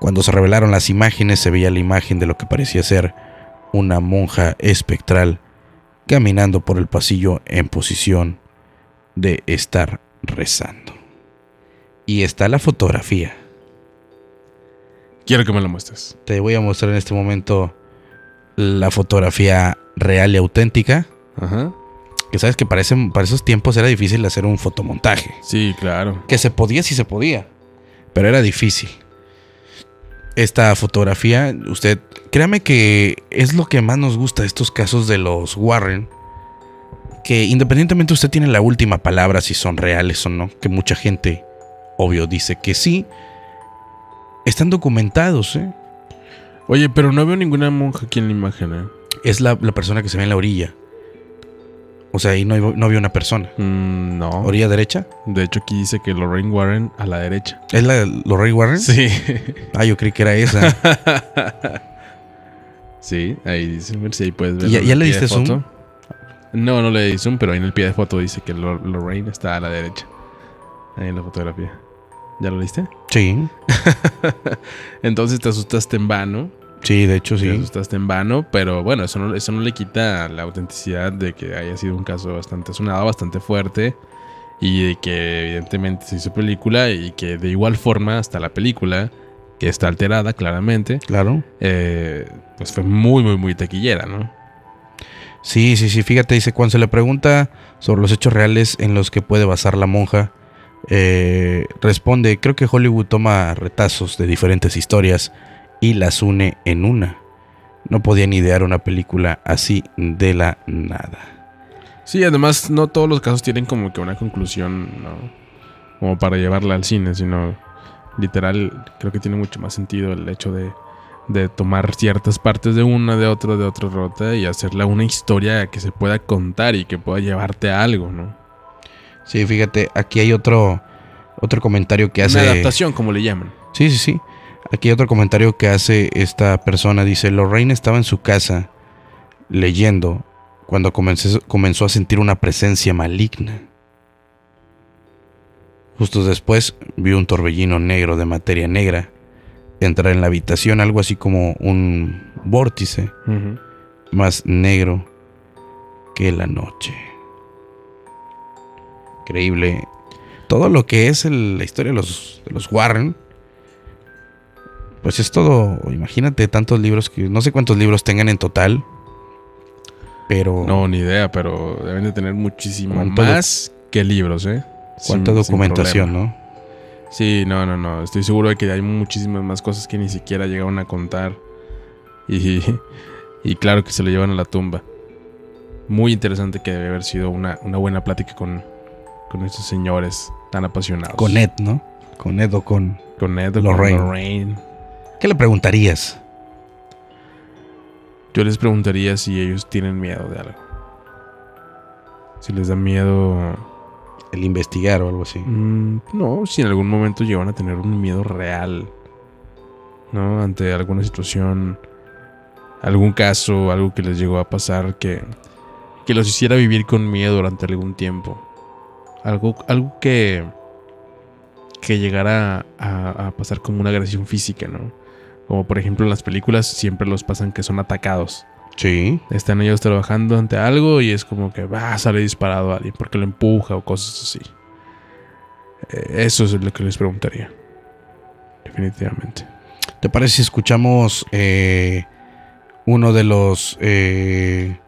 Cuando se revelaron las imágenes se veía la imagen de lo que parecía ser una monja espectral caminando por el pasillo en posición de estar rezando. Y está la fotografía. Quiero que me lo muestres. Te voy a mostrar en este momento la fotografía real y auténtica. Ajá. Que sabes que para, ese- para esos tiempos era difícil hacer un fotomontaje. Sí, claro. Que se podía, sí se podía. Pero era difícil. Esta fotografía, usted, créame que es lo que más nos gusta de estos casos de los Warren. Que independientemente usted tiene la última palabra si son reales o no. Que mucha gente, obvio, dice que sí. Están documentados, ¿eh? Oye, pero no veo ninguna monja aquí en la imagen, ¿eh? Es la, la persona que se ve en la orilla. O sea, ahí no, no había una persona. Mm, no. ¿Orilla derecha? De hecho, aquí dice que Lorraine Warren a la derecha. ¿Es la de Lorraine Warren? Sí. Ah, yo creí que era esa. sí, ahí dice. A ver si ahí puedes ver. ¿Ya- ya le diste zoom? No, no le di zoom, pero ahí en el pie de foto dice que Lor- Lorraine está a la derecha. Ahí en la fotografía. ¿Ya lo viste? Sí, Entonces te asustaste en vano. Sí, de hecho sí. asustaste en vano, pero bueno, eso no, eso no le quita la autenticidad de que haya sido un caso bastante sonado, bastante fuerte. Y de que evidentemente se hizo película y que de igual forma hasta la película, que está alterada claramente, Claro. eh, pues fue muy, muy, muy taquillera, ¿no? Sí, sí, sí. Fíjate, dice, cuando se le pregunta sobre los hechos reales en los que puede basar la monja, eh, responde, creo que Hollywood toma retazos de diferentes historias y las une en una. No podían idear una película así de la nada. Sí, además no todos los casos tienen como que una conclusión, ¿no? Como para llevarla al cine, sino literal, creo que tiene mucho más sentido el hecho de, de tomar ciertas partes de una, de otra, de otra rota y hacerla una historia que se pueda contar y que pueda llevarte a algo, ¿no? Sí, fíjate, aquí hay otro, otro comentario que hace... Una adaptación, como le llaman. Sí, sí, sí. Aquí hay otro comentario que hace esta persona. Dice, Lorraine estaba en su casa leyendo cuando comenzó, comenzó a sentir una presencia maligna. Justo después vio un torbellino negro de materia negra entrar en la habitación, algo así como un vórtice más negro que la noche. Increíble. Todo lo que es el- la historia de los, de los Warren, pues es todo, imagínate tantos libros que no sé cuántos libros tengan en total, pero No, ni idea, pero deben de tener muchísimo ¿Cuánto doc- más que libros, ¿eh? cuánta Sin- documentación. ¿no? Sí, no, no, no. Estoy seguro de que hay muchísimas más cosas que ni siquiera llegaron a contar. Y, y claro que se lo llevan a la tumba. Muy interesante que debe haber sido una, una buena plática con, con estos señores tan apasionados. Con Ed, ¿no? Con Ed o con... Con Ed, con Lorraine. Lorraine. ¿Qué le preguntarías? Yo les preguntaría si ellos tienen miedo de algo. Si les da miedo... El investigar o algo así. Mm, no, si en algún momento llegan a tener un miedo real, ¿no? Ante alguna situación, algún caso, algo que les llegó a pasar que, que los hiciera vivir con miedo durante algún tiempo. Algo, algo que, que llegara a, a pasar como una agresión física, ¿no? Como por ejemplo en las películas siempre los pasan que son atacados. Sí. Están ellos trabajando ante algo y es como que va, sale disparado a alguien porque lo empuja o cosas así. Eh, Eso es lo que les preguntaría. Definitivamente. ¿Te parece si escuchamos eh, uno de los eh,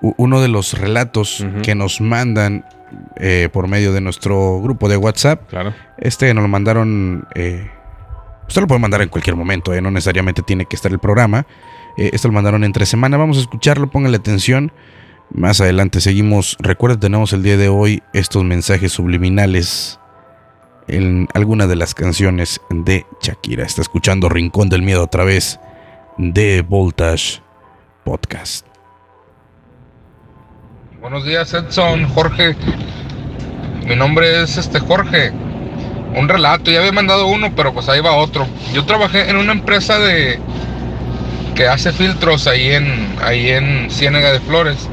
uno de los relatos que nos mandan eh, por medio de nuestro grupo de WhatsApp. Claro. Este nos lo mandaron. Usted lo puede mandar en cualquier momento, eh, no necesariamente tiene que estar el programa. Eh, esto lo mandaron entre semana. Vamos a escucharlo, pónganle atención. Más adelante seguimos. Recuerda, tenemos el día de hoy estos mensajes subliminales en alguna de las canciones de Shakira. Está escuchando Rincón del Miedo a través de Voltage Podcast. Buenos días, Edson, Jorge. Mi nombre es este Jorge. Un relato, ya había mandado uno, pero pues ahí va otro. Yo trabajé en una empresa de que hace filtros ahí en ahí en Ciénaga de Flores.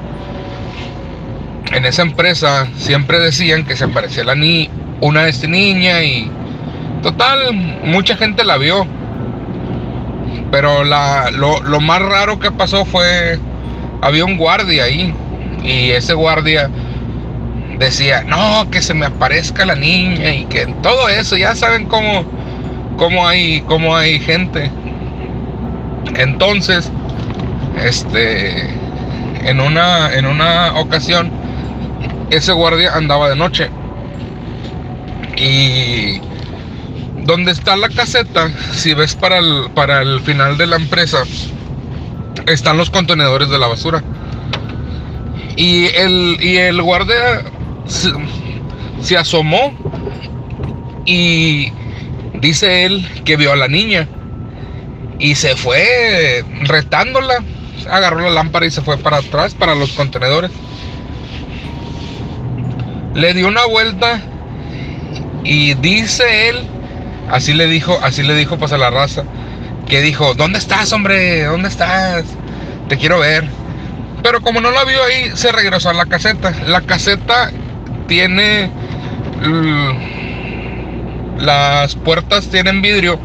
En esa empresa siempre decían que se aparecía la ni una de esta niña y total mucha gente la vio. Pero la, lo, lo más raro que pasó fue había un guardia ahí y ese guardia decía, no, que se me aparezca la niña y que todo eso, ya saben cómo, cómo, hay, cómo hay gente. Entonces, este, en una, en una ocasión, ese guardia andaba de noche. Y donde está la caseta, si ves para el, para el final de la empresa, están los contenedores de la basura. Y el, y el guardia se, asomó y dice él que vio a la niña y se fue retándola. Agarró la lámpara y se fue para atrás, para los contenedores. Le dio una vuelta y dice él, así le dijo, así le dijo pues a la raza, que dijo, ¿dónde estás, hombre? ¿Dónde estás? Te quiero ver. Pero como no la vio ahí, se regresó a la caseta. La caseta tiene. Las puertas tienen vidrio.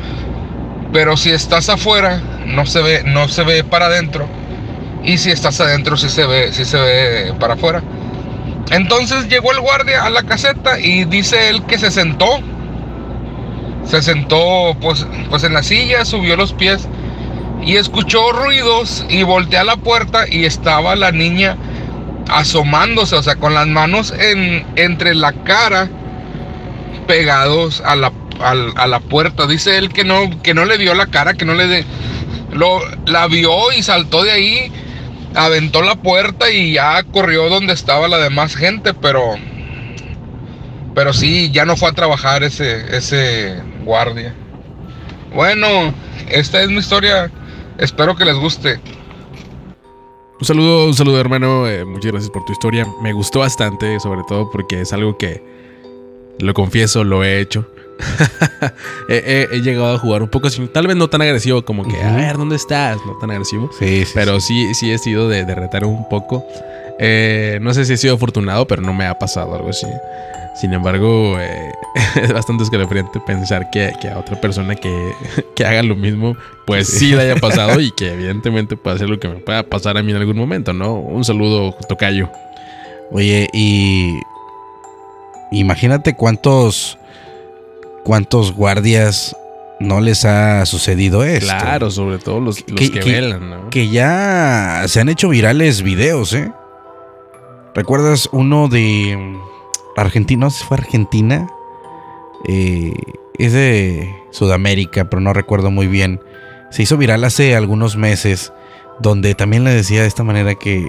Pero si estás afuera, no se ve, no se ve para adentro. Y si estás adentro, sí se ve, se ve para afuera. Entonces llegó el guardia a la caseta y dice él que se sentó. Se sentó pues, pues en la silla, subió los pies y escuchó ruidos y volteé a la puerta y estaba la niña asomándose, o sea, con las manos en, entre la cara pegados a la, a, la puerta. Dice él que no, que no le vio la cara, que no le de, lo, la vio y saltó de ahí, aventó la puerta y ya corrió donde estaba la demás gente, pero pero sí, ya no fue a trabajar ese, ese guardia. Bueno, esta es mi historia. Espero que les guste. Un saludo, un saludo hermano, eh, muchas gracias por tu historia. Me gustó bastante, sobre todo porque es algo que, lo confieso, lo he hecho. he, he- he llegado a jugar un poco así, tal vez no tan agresivo como que, a ver, ¿dónde estás? No tan agresivo. Sí, sí. Pero sí, sí he sido de, de retar un poco. Eh, no sé si he sido afortunado, pero no me ha pasado algo así. Sin embargo, eh, es bastante escalofriante pensar que, que a otra persona que, que haga lo mismo, pues sí le haya pasado y que evidentemente puede ser lo que me pueda pasar a mí en algún momento, ¿no? Un saludo, Tocayo. Oye, y imagínate cuántos cuántos guardias no les ha sucedido esto. Claro, sobre todo los, los Que- que, que- velan, ¿no? Que ya se han hecho virales videos, ¿eh? ¿Recuerdas uno de Argentina? No sé si fue Argentina. Eh, es de Sudamérica, pero no recuerdo muy bien. Se hizo viral hace algunos meses, donde también le decía de esta manera que,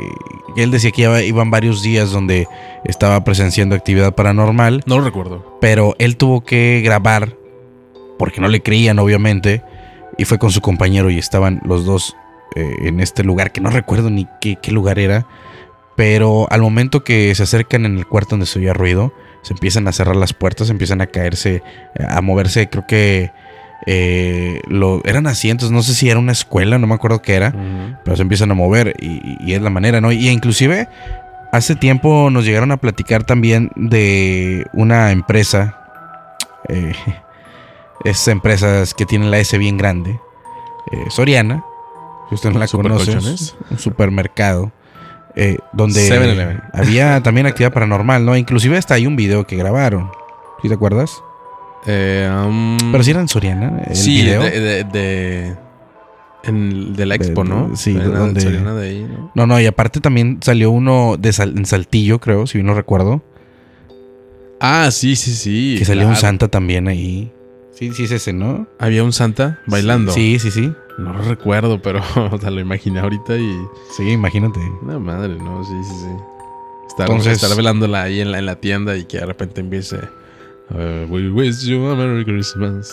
que él decía que ya iban varios días donde estaba presenciando actividad paranormal No lo recuerdo. pero él tuvo que grabar porque no le creían obviamente y fue con su compañero y estaban los dos eh, en este lugar que no recuerdo ni qué, qué lugar era pero al momento que se acercan en el cuarto donde se oía ruido se empiezan a cerrar las puertas empiezan a caerse a moverse creo que eh, lo, eran asientos no sé si era una escuela no me acuerdo qué era pero se empiezan a mover y, y es la manera, ¿no? Y inclusive hace tiempo nos llegaron a platicar también de una empresa, eh, esas empresas que tienen la S bien grande, eh, Soriana, si usted no la conoce, un supermercado. Eh, donde 7-Eleven. había también actividad paranormal, ¿no? Inclusive hasta hay un video que grabaron. ¿Sí te acuerdas? Eh, um, Pero si era en Soriana, el sí, video. de, de, de- en, de la expo, De- ¿no? sí, donde- Soriana de ahí, ¿no? No, no, y aparte también salió uno de Sal- en Saltillo, creo, si bien no recuerdo. Ah, sí, sí, sí. que salía un santa también ahí. Sí, sí es ese, ¿no? Había un santa bailando. Sí, sí, sí. No recuerdo, pero o sea, lo imaginé ahorita y. Sí, imagínate. Una madre, ¿no? Sí, sí, sí. Estar, Entonces- estar velándola ahí en la, en la tienda y que de repente empiece. uh, we wish you a Merry Christmas.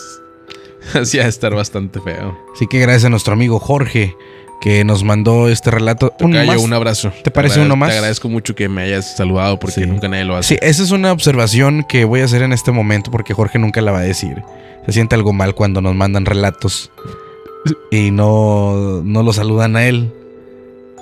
Así de estar bastante feo. Así que gracias a nuestro amigo Jorge que nos mandó este relato. Más. un abrazo. ¿Te parece uno más? Te agradezco mucho que me hayas saludado porque Sí. nunca nadie lo hace. Sí, esa es una observación que voy a hacer en este momento porque Jorge nunca la va a decir. Se siente algo mal cuando nos mandan relatos y no, no lo saludan a él.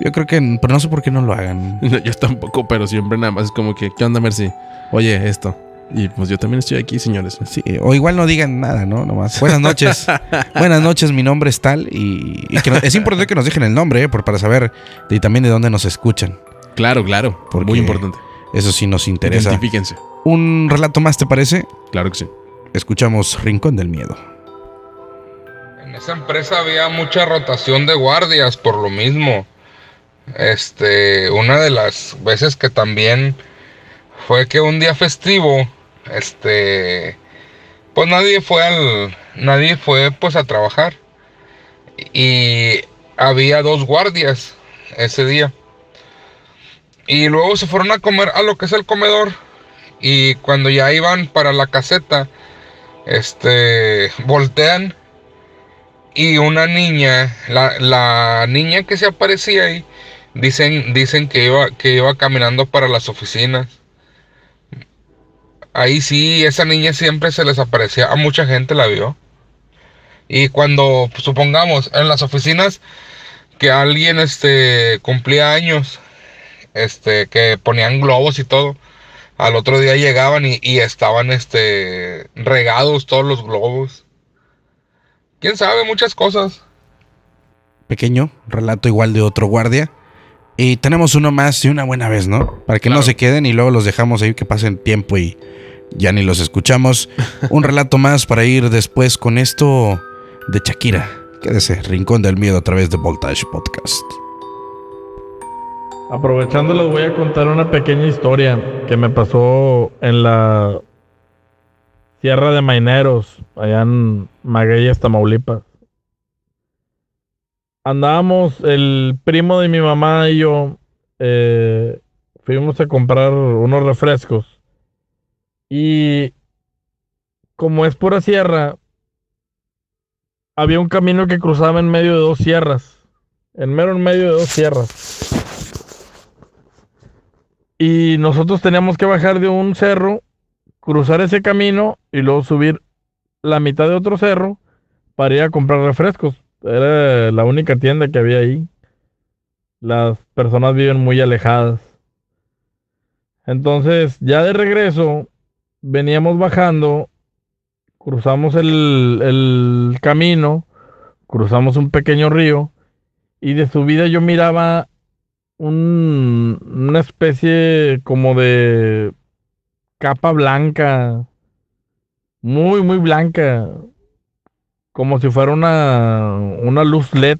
Yo creo que, pero no sé por qué no lo hagan. Yo tampoco, pero siempre nada más es como que, ¿qué onda, Mercy? Oye, esto. Y pues yo también estoy aquí, señores. Sí, o igual no digan nada, ¿no? Nomás. Buenas noches. Buenas noches, mi nombre es tal. Y, y que no- es importante que nos dejen el nombre, ¿eh? por, para saber y también de dónde nos escuchan. Claro, claro. Porque Muy importante. Eso sí nos interesa. Identifíquense. Un relato más, ¿te parece? Claro que sí. Escuchamos Rincón del Miedo. En esa empresa había mucha rotación de guardias por lo mismo. Este, una de las veces que también fue que un día festivo, este, pues nadie fue al, nadie fue pues a trabajar y había dos guardias ese día. Y luego se fueron a comer a lo que es el comedor y cuando ya iban para la caseta, este, voltean y una niña, la, la niña que se aparecía ahí, dicen, dicen que iba, que iba caminando para las oficinas. Ahí sí, esa niña siempre se les aparecía, a mucha gente la vio. Y cuando, supongamos, en las oficinas que alguien este, cumplía años, este, que ponían globos y todo, al otro día llegaban y, y estaban este, regados todos los globos. ¿Quién sabe? Muchas cosas. Pequeño, relato igual de otro guardia. Y tenemos uno más de una buena vez, ¿no? Para que no se queden y luego los dejamos ahí que pasen tiempo y ya ni los escuchamos. Un relato más para ir después con esto de Shakira. Quédese, Rincón del Miedo a través de Voltage Podcast. Aprovechando les voy a contar una pequeña historia que me pasó en la Sierra de Maineros, allá en Magueyes, Tamaulipas. Andábamos, el primo de mi mamá y yo, eh, fuimos a comprar unos refrescos. Y como es pura sierra, había un camino que cruzaba en medio de dos sierras. En mero en medio de dos sierras. Y nosotros teníamos que bajar de un cerro, cruzar ese camino y luego subir la mitad de otro cerro para ir a comprar refrescos. Era la única tienda que había ahí. Las personas viven muy alejadas. Entonces, ya de regreso, veníamos bajando, cruzamos el, el camino, cruzamos un pequeño río y de subida yo miraba un- una especie como de capa blanca, muy, muy blanca, como si fuera una, una luz LED,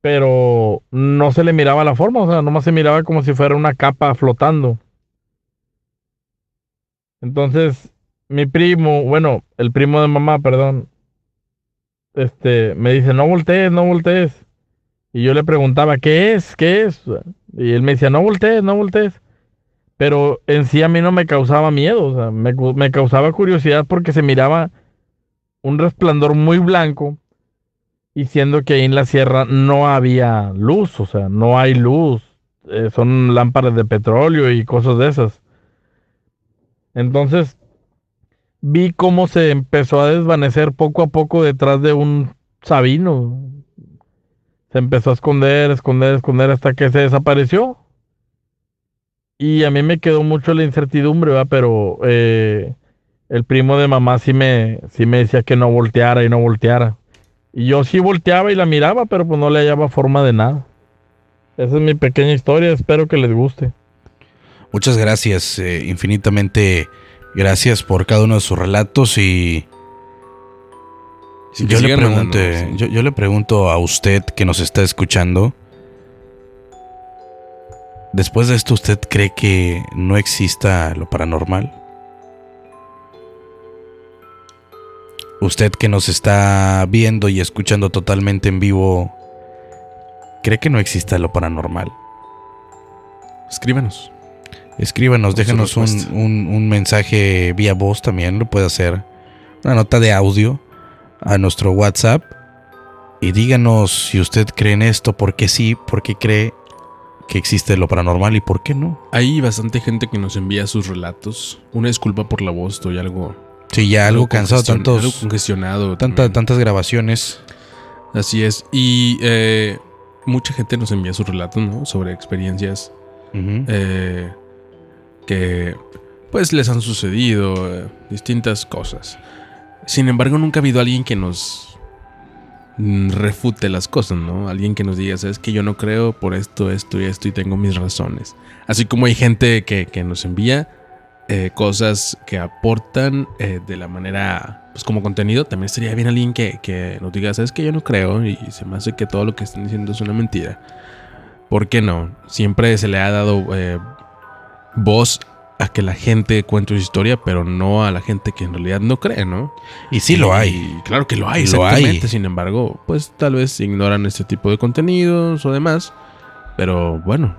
pero no se le miraba la forma, o sea, nomás se miraba como si fuera una capa flotando. Entonces, mi primo, bueno, el primo de mamá, perdón, este, me dice, no voltees, no voltees. Y yo le preguntaba, ¿qué es? ¿Qué es? Y él me decía, no voltees, no voltees. Pero en sí a mí no me causaba miedo, o sea, me, me causaba curiosidad porque se miraba un resplandor muy blanco y siendo que ahí en la sierra no había luz, o sea, no hay luz, eh, son lámparas de petróleo y cosas de esas. Entonces vi cómo se empezó a desvanecer poco a poco detrás de un sabino. Se empezó a esconder, esconder, esconder hasta que se desapareció. Y a mí me quedó mucho la incertidumbre, ¿verdad? Pero eh, el primo de mamá sí me, sí me decía que no volteara y no volteara. Y yo sí volteaba y la miraba, pero pues no le hallaba forma de nada. Esa es mi pequeña historia, espero que les guste. Muchas gracias, eh, infinitamente gracias por cada uno de sus relatos y Sí, yo, le sigan pregunto, mandando, sí. yo, yo le pregunto a usted que nos está escuchando, Después de esto, ¿usted cree que no exista lo paranormal? Usted que nos está viendo y escuchando totalmente en vivo, ¿cree que no exista lo paranormal? Escríbanos. Escríbanos, Con su déjenos un, un- un mensaje vía voz también, lo puede hacer. Una nota de audio a nuestro WhatsApp. Y díganos si usted cree en esto, por qué sí, por qué cree que existe lo paranormal y por qué no. Hay bastante gente que nos envía sus relatos. Una disculpa por la voz, estoy algo. Sí, ya algo cansado, congestion- Algo tantos, congestionado. tanta- también. tantas grabaciones. Así es. Y eh, mucha gente nos envía sus relatos, ¿no? Sobre experiencias eh, que pues les han sucedido, eh, distintas cosas. Sin embargo, nunca ha habido alguien que nos mm, refute las cosas, ¿no? Alguien que nos diga, sabes que yo no creo por esto, esto y esto y tengo mis razones. Así como hay gente que, que nos envía eh, cosas que aportan eh, de la manera, pues como contenido, también estaría bien alguien que, que nos diga, sabes que yo no creo y se me hace que todo lo que están diciendo es una mentira. ¿Por qué no? Siempre se le ha dado eh, voz a que la gente cuente su historia, pero no a la gente que en realidad no cree, ¿no? Y sí lo hay. claro que lo hay, Lo hay. Sin embargo, pues tal vez ignoran este tipo de contenidos o demás. Pero bueno.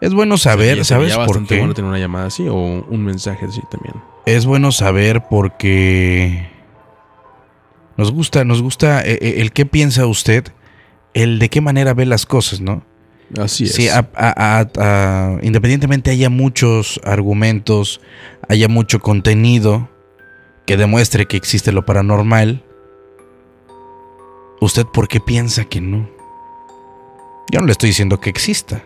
Es bueno saber, ¿sabes por qué? bueno tener una llamada así o un mensaje así también. Es bueno saber porque nos gusta, nos gusta eh, eh, el qué piensa usted, el de qué manera ve las cosas, ¿no? Así es. Sí, a- a- a- a- independientemente haya muchos argumentos, haya mucho contenido que demuestre que existe lo paranormal, ¿usted por qué piensa que no? Yo no le estoy diciendo que exista.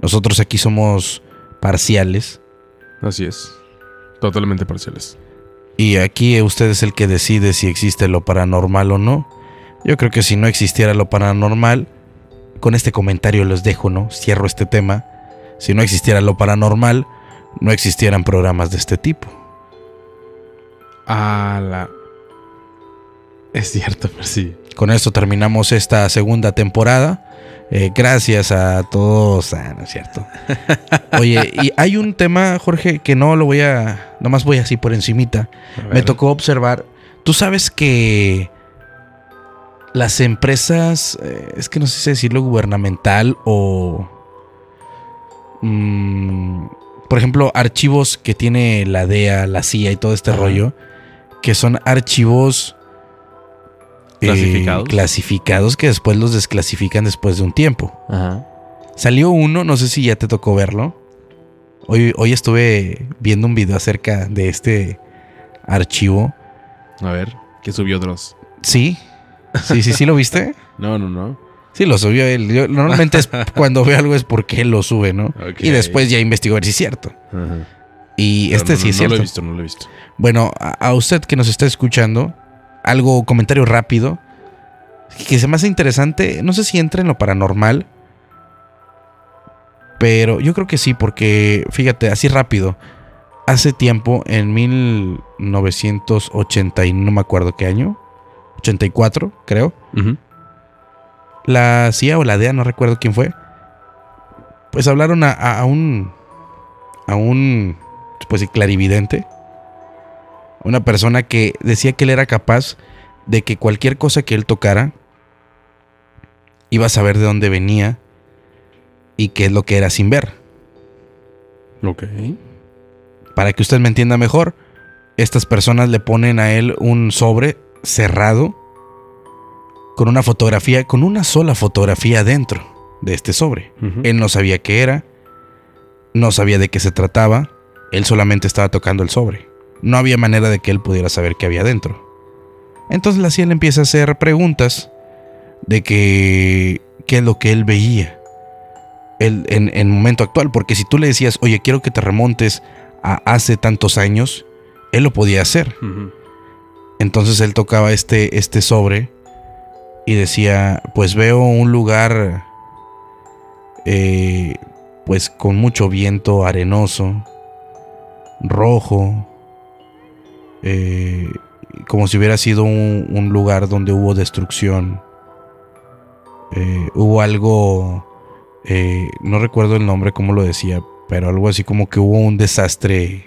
Nosotros aquí somos parciales Así es. Totalmente parciales. y aquí usted es el que decide si existe lo paranormal o no. Yo creo que si no existiera lo paranormal, con este comentario los dejo, ¿no? Cierro este tema. Si no existiera lo paranormal, no existieran programas de este tipo. A la. Es cierto, pero sí. Con esto terminamos esta segunda temporada. Eh, gracias a todos. Ah, no es cierto. Oye, y hay un tema, Jorge, que no lo voy a. Nomás voy así por encimita. Me tocó observar. Tú sabes que las empresas, eh, es que no sé si decirlo gubernamental o, mm, por ejemplo, archivos que tiene la DEA, la CIA y todo este Ajá. rollo, que son archivos eh, Clasificados. clasificados que después los desclasifican después de un tiempo. Ajá. Salió uno, no sé si ya te tocó verlo. Hoy, hoy estuve viendo un video acerca de este archivo. A ver, ¿qué subió Dross? Sí, sí, sí, sí lo viste. No, no, no. Sí, lo subió él. Yo- normalmente es cuando ve algo es porque él lo sube, ¿no? Y después ya investigó a ver si es cierto. Ajá. Y este no, sí no, es No lo cierto. he visto, no lo he visto. Bueno, a, a usted que nos está escuchando, algo, comentario rápido, que se me hace interesante, no sé si entra en lo paranormal, pero yo creo que sí, porque fíjate, así rápido, hace tiempo, en 1980 y no me acuerdo qué año, 84 creo, Ujú. la CIA o la DEA, no recuerdo quién fue, pues hablaron a, a- a un, a un, pues clarividente, una persona que decía que él era capaz de que cualquier cosa que él tocara, iba a saber de dónde venía y qué es lo que era sin ver. Ok. Para que usted me entienda mejor, estas personas le ponen a él un sobre cerrado con una fotografía, con una sola fotografía dentro de este sobre. Él no sabía qué era, no sabía de qué se trataba, él solamente estaba tocando el sobre. No había manera de que él pudiera saber qué había dentro. Entonces la CIA le empieza a hacer preguntas de que qué es lo que él veía él, en el momento actual, porque si tú le decías, oye, quiero que te remontes a hace tantos años, él lo podía hacer. Entonces él tocaba este, este sobre y decía, pues veo un lugar eh, pues con mucho viento arenoso, rojo, eh, como si hubiera sido un, un lugar donde hubo destrucción. Eh, hubo algo eh, no recuerdo el nombre, cómo lo decía, pero algo así como que hubo un desastre,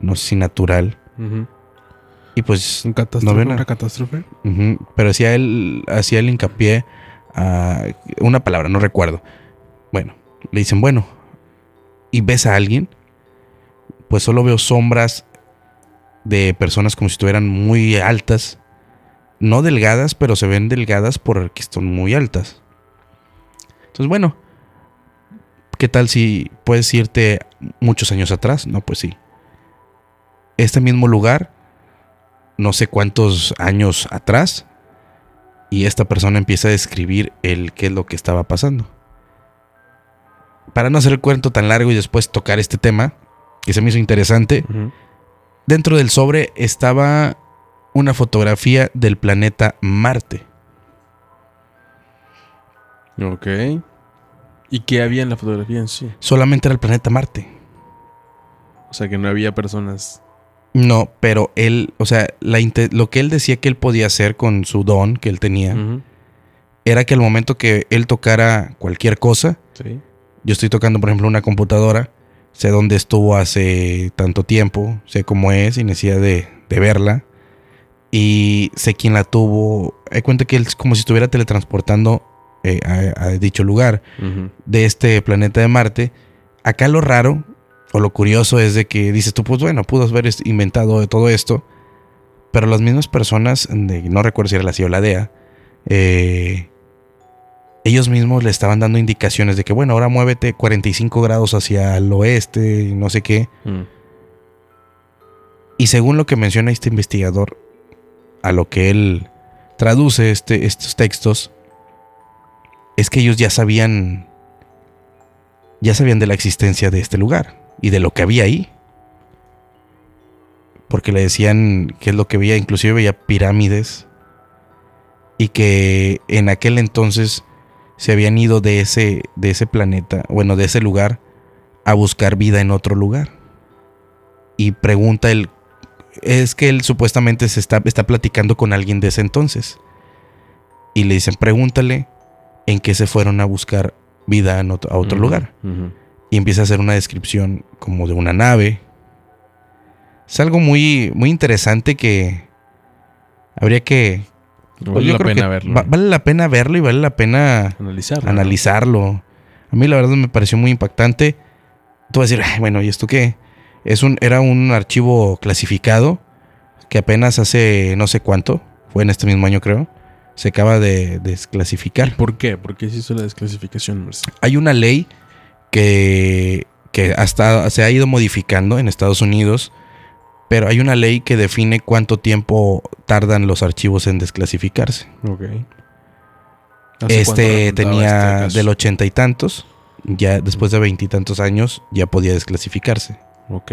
no sé si natural. Ujú. Y pues, ¿Un catástrofe? No. ¿Una catástrofe? pero hacía el, hacía el hincapié a una palabra, no recuerdo. Bueno, le dicen, bueno, ¿y ves a alguien? Pues solo veo sombras de personas como si estuvieran muy altas. No delgadas, pero se ven delgadas porque están muy altas. Entonces, bueno, ¿qué tal si puedes irte muchos años atrás? No, pues sí. Este mismo lugar, no sé cuántos años atrás, y esta persona empieza a describir el qué es lo que estaba pasando. Para no hacer el cuento tan largo y después tocar este tema, que se me hizo interesante, dentro del sobre estaba una fotografía del planeta Marte. Ok. ¿Y qué había en la fotografía en sí? Solamente era el planeta Marte. O sea, que no había personas. No, pero él, o sea, la lo que él decía que él podía hacer con su don que él tenía, era que al momento que él tocara cualquier cosa, Sí. yo estoy tocando, por ejemplo, una computadora, sé dónde estuvo hace tanto tiempo, sé cómo es y necesidad de, de verla, y sé quién la tuvo. Hay cuenta que él es como si estuviera teletransportando eh, a, a dicho lugar de este planeta de Marte. Acá lo raro o lo curioso es de que dices tú, pues bueno, pudo haber inventado todo esto, pero las mismas personas, de, no recuerdo si era la CIA o la DEA, eh, ellos mismos le estaban dando indicaciones de que, bueno, ahora muévete 45 grados hacia el oeste y no sé qué. Mm. Y según lo que menciona este investigador, a lo que él traduce este, estos textos, es que ellos ya sabían, ya sabían de la existencia de este lugar y de lo que había ahí. Porque le decían qué es lo que veía, inclusive veía pirámides. Y que en aquel entonces se habían ido de ese, de ese planeta, bueno, de ese lugar, a buscar vida en otro lugar. Y pregunta él, es que él supuestamente se está, está platicando con alguien de ese entonces. Y le dicen, pregúntale en qué se fueron a buscar vida otro- a otro lugar. Y empieza a hacer una descripción como de una nave. Es algo muy, muy interesante que habría que... Vale pues yo la creo pena que verlo. va- vale la pena verlo y vale la pena Analizarlo. analizarlo. A mí la verdad me pareció muy impactante. Tú vas a decir, "Ay, bueno, ¿y esto qué? Es un, era un archivo clasificado que apenas hace no sé cuánto, fue en este mismo año creo, se acaba de desclasificar. ¿Por qué? ¿Por qué se hizo la desclasificación? Hay una ley que, que hasta se ha ido modificando en Estados Unidos, pero hay una ley que define cuánto tiempo tardan los archivos en desclasificarse. Ok. ¿Hace cuánto Este tenía este del ochenta y tantos, ya después de veintitantos años ya podía desclasificarse. Ok.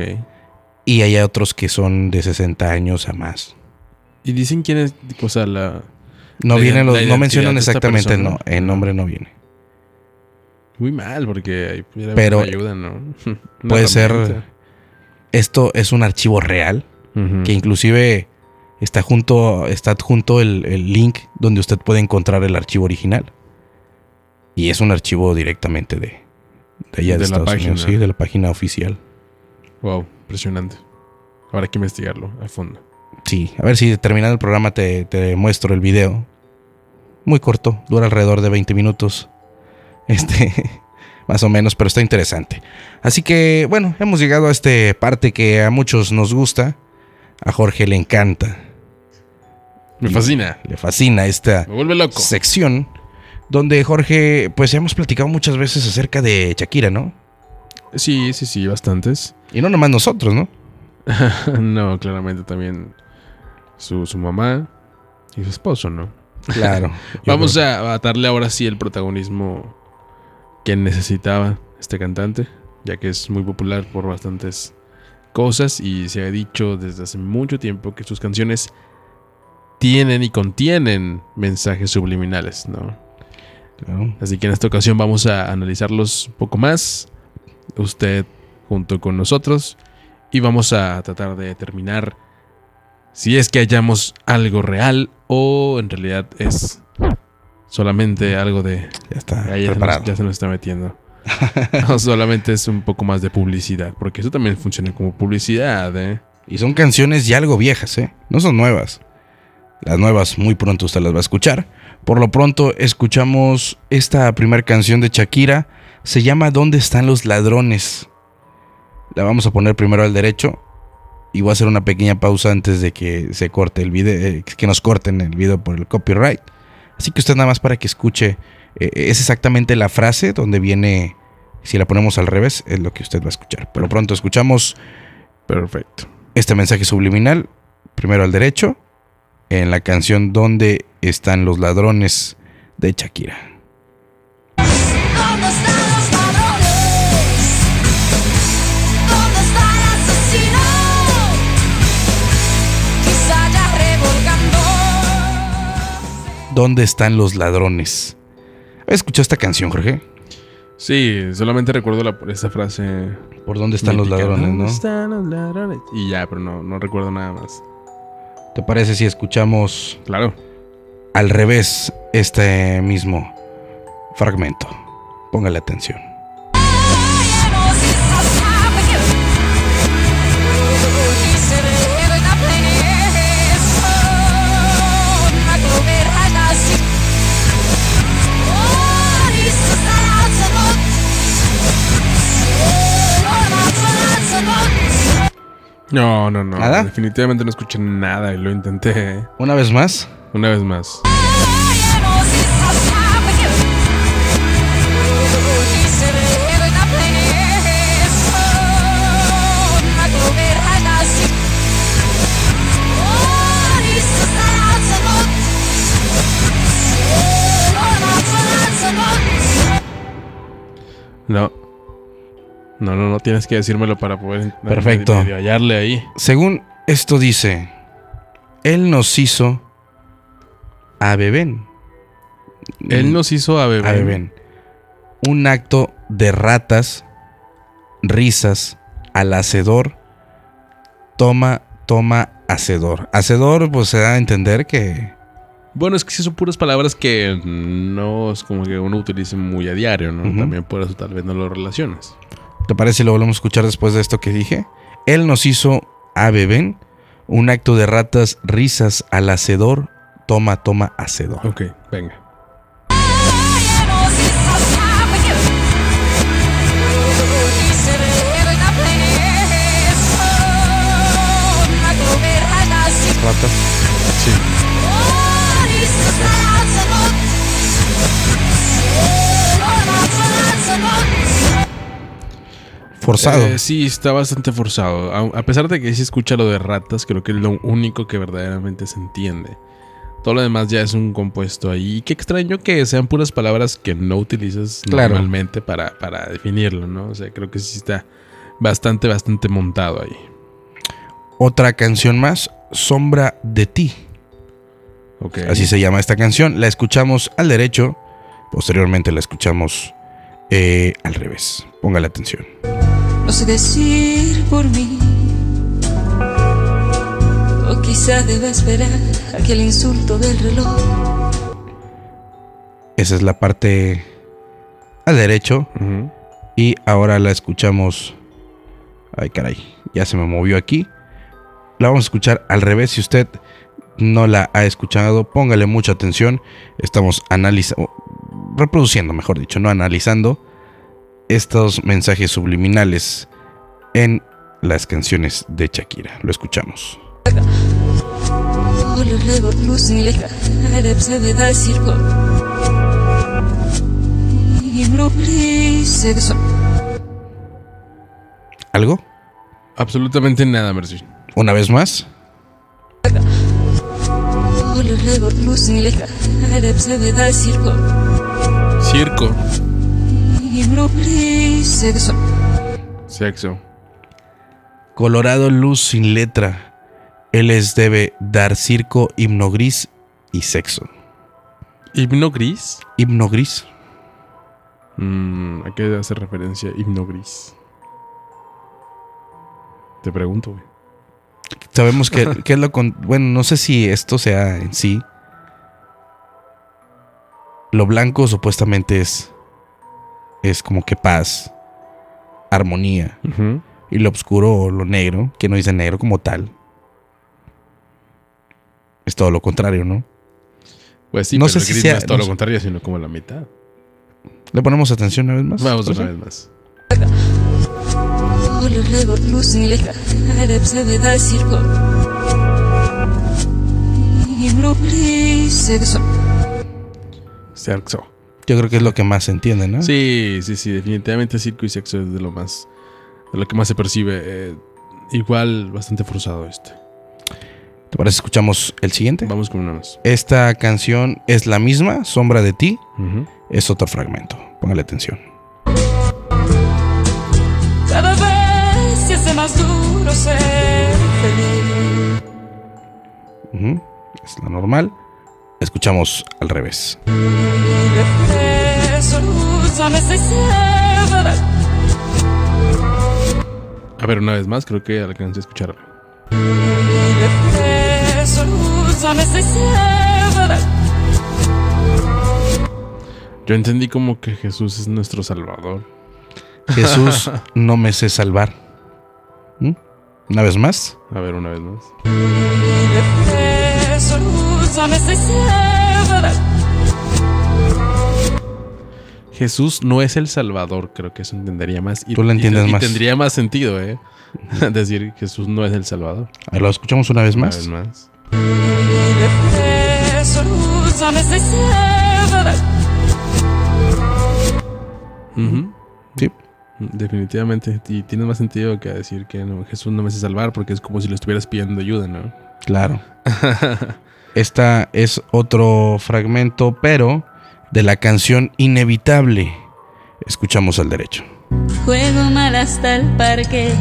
Y hay otros que son de 60 años a más. Y dicen quién es, o sea, la... No La vienen ident- los, la no mencionan exactamente, no, el nombre no viene. Muy mal, porque ahí pudiera Pero haber ayuda, ¿no? Puede ser-. Esto es un archivo real que inclusive está junto, está adjunto el, el link donde usted puede encontrar el archivo original. Y es un archivo directamente de, de allá de, De la Estados página. Unidos, sí, de la página oficial. Wow, impresionante. Habrá que investigarlo a fondo. Sí, a ver si terminando el programa te, te muestro el video. Muy corto, dura alrededor de 20 minutos. Este, más o menos, pero está interesante. Así que, bueno, hemos llegado a esta parte que a muchos nos gusta. A Jorge le encanta, Me fascina. le fascina esta Me vuelve loco. sección. Donde Jorge, pues hemos platicado muchas veces acerca de Shakira, ¿no? Sí, sí, sí, bastantes. Y no nomás nosotros, ¿no? no, claramente también su, su mamá y su esposo, ¿no? Claro. Vamos a, a darle ahora sí el protagonismo que necesitaba este cantante, ya que es muy popular por bastantes cosas y se ha dicho desde hace mucho tiempo que sus canciones tienen y contienen mensajes subliminales, ¿no? Claro. Así que en esta ocasión vamos a analizarlos un poco más, usted junto con nosotros, y vamos a tratar de determinar si es que hallamos algo real o en realidad es solamente algo de... Ya está Ahí ya, se nos, ya se nos está metiendo. No, solamente es un poco más de publicidad, porque eso también funciona como publicidad, ¿eh? Y son canciones ya algo viejas, ¿eh? No son nuevas. Las nuevas muy pronto usted las va a escuchar. Por lo pronto escuchamos esta primera canción de Shakira. Se llama ¿Dónde están los ladrones? La vamos a poner primero al derecho. Y voy a hacer una pequeña pausa antes de que se corte el video, eh, que nos corten el video por el copyright. Así que usted nada más para que escuche, eh, es exactamente la frase donde viene, si la ponemos al revés, es lo que usted va a escuchar. Por lo pronto escuchamos Perfecto. este mensaje subliminal, primero al derecho, en la canción ¿Dónde están los ladrones? de Shakira. ¿Dónde están los ladrones? ¿Has escuchado esta canción, Jorge? Sí, solamente recuerdo la, esa frase. ¿Por dónde están los ladrones, ¿Dónde no? están los ladrones? Y ya, pero no, no recuerdo nada más. ¿Te parece si escuchamos Claro. al revés este mismo fragmento? Póngale atención. No, no, no. ¿Nada? Definitivamente no escuché nada y lo intenté. ¿eh? Una vez más. Una vez más. No. No, no, no. Tienes que decírmelo para poder Perfecto. medio hallarle ahí. Según esto dice, Él nos hizo a Bebén. Él nos hizo a Bebén. Un acto de ratas, risas, al hacedor, toma, toma, hacedor. Hacedor, pues se da a entender que... Bueno, es que sí son puras palabras que no es como que uno utilice muy a diario, ¿no? También por eso tal vez no lo relacionas. ¿Te parece si lo volvemos a escuchar después de esto que dije? Él nos hizo a Bebén, un acto de ratas, risas, al hacedor, toma, toma, hacedor. Ok, venga. Vayamos Forzado. Eh, sí, está bastante forzado. A, a pesar de que sí escucha lo de ratas, creo que es lo único que verdaderamente se entiende. Todo lo demás ya es un compuesto ahí. Y qué extraño que sean puras palabras que no utilizas Claro. normalmente para, para definirlo, ¿no? O sea, creo que sí está bastante, bastante montado ahí. Otra canción más, Sombra de ti. Ok. Así se llama esta canción. La escuchamos al derecho. Posteriormente la escuchamos eh, al revés. Póngale atención. No sé decir por mí. O quizá deba esperar a que el insulto del reloj Esa es la parte al derecho. Y ahora la escuchamos. Ay, caray. Ya se me movió aquí. La vamos a escuchar al revés. Si usted no la ha escuchado, póngale mucha atención. Estamos analizando, reproduciendo, mejor dicho, no analizando estos mensajes subliminales en las canciones de Shakira. Lo escuchamos. ¿Algo? Absolutamente nada, Mercy. Una vez más. Circo Sexo Sexo. Colorado luz sin letra. Él les debe dar circo, himno gris y sexo. Himno gris. Himno gris. Mm, ¿A qué hace referencia himno gris? Te pregunto, güey. Sabemos que, que es lo con. Bueno, no sé si esto sea en sí. lo blanco supuestamente es, es como que paz, armonía. Y lo oscuro o lo negro, que no dice negro como tal, es todo lo contrario, ¿no? Pues sí, No pero sé el si sea- no es todo no lo contrario, sino como la mitad. ¿Le ponemos atención una vez más? Vamos una vez más. Sexo. Yo creo que es lo que más se entiende, ¿no? Sí, sí, sí, definitivamente circo y sexo es de lo más, de lo que más se percibe. eh, igual bastante forzado este. ¿Te parece? Escuchamos el siguiente. Vamos con una más. Esta canción es la misma, Sombra de ti, es otro fragmento. Póngale atención. Cada vez se hace más duro ser feliz. Ujú, Es la normal. Escuchamos al revés. A ver, una vez más, creo que alcancé a severa. Yo entendí como que Jesús es nuestro salvador. Jesús, no me sé salvar. ¿Mm? Una vez más. A ver, una vez más. Jesús no es el salvador, creo que eso entendería más. Y, Tú lo entiendes y más. tendría más sentido, ¿eh? Decir Jesús no es el salvador. A ver, lo escuchamos una vez Una más. vez más. Sí. Definitivamente. Y tiene más sentido que decir que no, Jesús no me hace salvar porque es como si le estuvieras pidiendo ayuda, ¿no? Claro. Esta es otro fragmento, pero de la canción Inevitable. Escuchamos al derecho. Juego mal hasta el parqués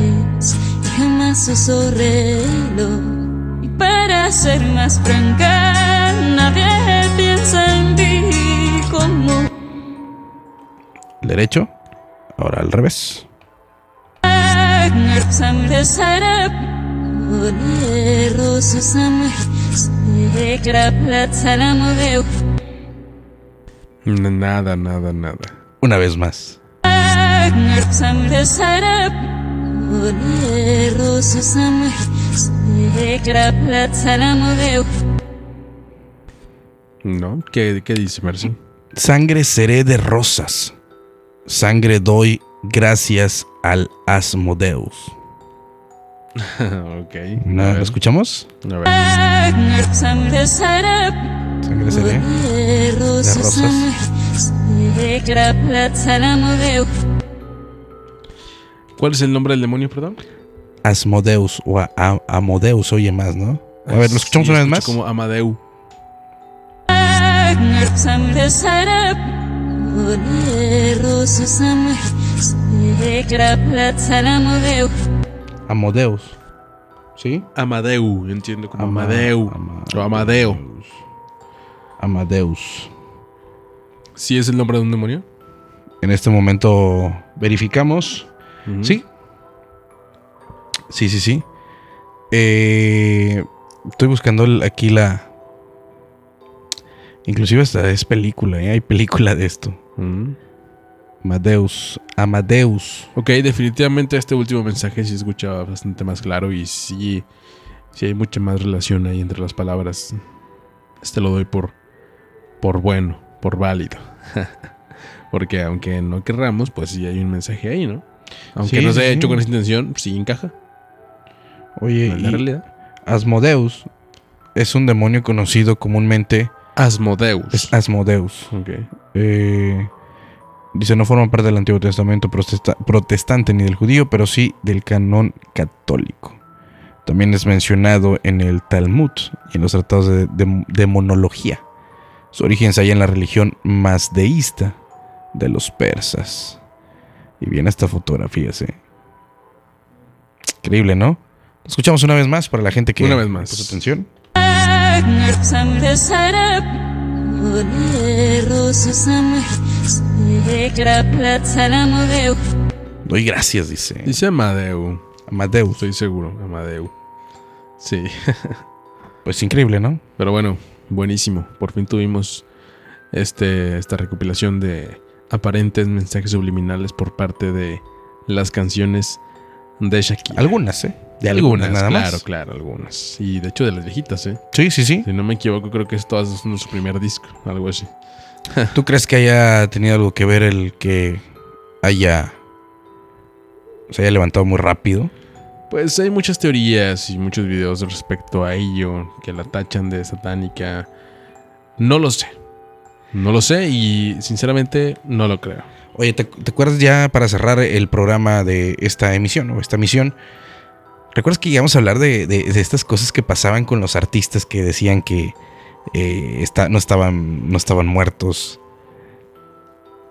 y jamás uso reloj. Y para ser más franca, nadie piensa en ti como derecho. Ahora al revés. Nada, nada, nada. Una vez más. ¿No? ¿Qué, qué dice Mercy? Sangre seré de rosas. Sangre doy gracias al Asmodeus. ok. ¿No? a ¿Lo ver, escuchamos? a ver. Sangre seré. Rosas. la. ¿Cuál es el nombre del demonio, perdón? Asmodeus o a- a- Amodeus, oye más, ¿no? A ver, ¿lo escuchamos Sí, una vez más? Como Amadeu. Amodeus. ¿Sí? Amadeu, entiendo como Ama- Amadeu. Ama- O Amadeo. Amadeus. ¿Sí es el nombre de un demonio? En este momento verificamos. Sí. Sí, sí, sí. Eh, estoy buscando aquí la... Inclusive hasta es película, ¿eh? hay película de esto. Amadeus. Amadeus. Ok, definitivamente este último mensaje sí escuchaba bastante más claro y sí, sí hay mucha más relación ahí entre las palabras. Este lo doy por, por bueno, por válido. Porque aunque no querramos, pues sí hay un mensaje ahí, ¿no? Aunque Sí, no se haya sí. hecho con esa intención, sí encaja. Oye, la y realidad. Asmodeus es un demonio conocido comúnmente... Asmodeus. Es Asmodeus. Ok. Eh, dice, no forma parte del Antiguo Testamento protesta- protestante ni del judío, pero sí del canon católico. También es mencionado en el Talmud y en los tratados de, de- de monología. Su origen se halla en la religión mazdeísta de los persas. Y viene esta fotografía, sí. Increíble, ¿no? Lo escuchamos una vez más para la gente que Una vez más. puso atención. Doy gracias, dice. Dice Amadeu. Amadeus. Estoy seguro, Amadeu. Sí. Pues increíble, ¿no? Pero bueno, buenísimo. Por fin tuvimos este, esta recopilación de aparentes mensajes subliminales por parte de las canciones de Shakira. Algunas, ¿eh? De algunas, algunas, nada claro, más. claro, algunas. Y de hecho de las viejitas, ¿eh? Sí, sí, sí. Si no me equivoco, creo que es todas son su primer disco, algo así. ¿Tú crees que haya tenido algo que ver el que haya se haya levantado muy rápido? Pues hay muchas teorías y muchos videos respecto a ello que la tachan de satánica. No lo sé. No lo sé y sinceramente no lo creo. Oye, ¿te, te acuerdas ya para cerrar el programa de esta emisión o esta misión? ¿Recuerdas que llegamos a hablar de, de- de estas cosas que pasaban con los artistas que decían que eh, está- no, estaban, no estaban muertos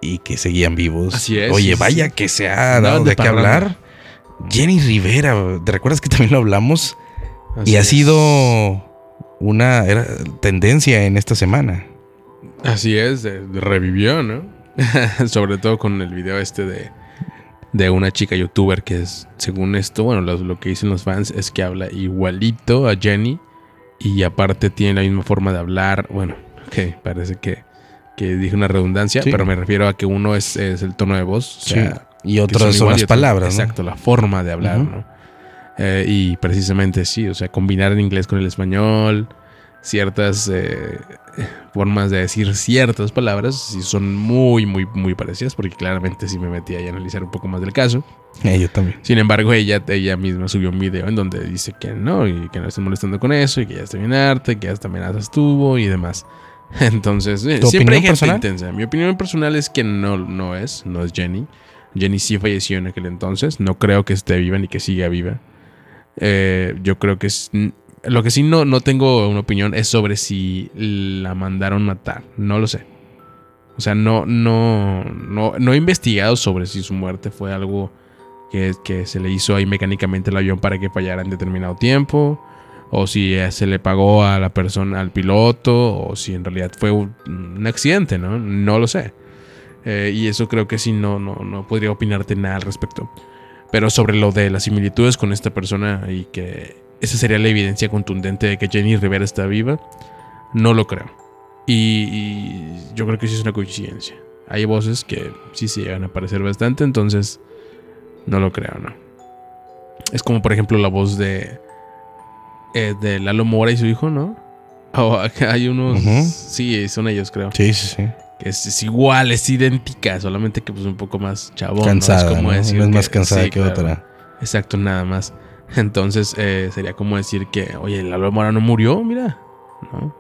y que seguían vivos? Así es, Oye, vaya que se ha dado de de qué hablar. Jenny Rivera, ¿te recuerdas que también lo hablamos? Así y ha es. sido una era tendencia en esta semana. Así es, de- de- revivió, ¿no? Sobre todo con el video este de, de una chica youtuber que es, según esto, bueno, lo, lo que dicen los fans es que habla igualito a Jenny y aparte tiene la misma forma de hablar. Bueno, ok, parece que, que dije una redundancia, Sí. pero me refiero a que uno es, es el tono de voz. o sea, y otras son las otro- palabras. ¿no? Exacto, la forma de hablar. ¿no? Eh, y precisamente sí, o sea, combinar el inglés con el español, ciertas eh, formas de decir ciertas palabras, sí son muy, muy, muy parecidas, porque claramente sí me metí ahí a analizar un poco más del caso. Eh, yo también. Sin embargo, ella, ella misma subió un video en donde dice que no, y que no esté molestando con eso, y que ya está bien harta, que hasta amenazas tuvo y demás. Entonces, eh, ¿Tu siempre hay gente personal? intensa. Mi opinión personal es que no, no es, no es Jenny. Jenny sí falleció en aquel entonces. No creo que esté viva ni que siga viva. Eh, yo creo que es. Lo que sí no, no tengo una opinión es sobre si la mandaron matar. No lo sé. O sea, no, no, no, no he investigado sobre si su muerte fue algo que, que se le hizo ahí mecánicamente el avión para que fallara en determinado tiempo. O si eh, se le pagó a la persona, al piloto. O si en realidad fue un, accidente, ¿no? No lo sé. Eh, y eso creo que sí, no, no, no podría opinarte nada al respecto. Pero sobre lo de las similitudes con esta persona y que esa sería la evidencia contundente de que Jenny Rivera está viva, no lo creo. Y, y yo creo que sí es una coincidencia. Hay voces que sí se llegan a parecer bastante, entonces no lo creo, ¿no? Es como por ejemplo la voz de, eh, de Lalo Mora y su hijo, ¿no? O acá hay unos... Ujú. Sí, son ellos creo. Sí, sí, sí. Que es, es igual, es idéntica, solamente que pues un poco más chabón. ¿no? Cansada. Es como ¿no? decir Una es más que- cansada sí, que claro. otra. Exacto, nada más. Entonces eh, sería como decir que, oye, Lalo Mora no murió, mira. ¿no?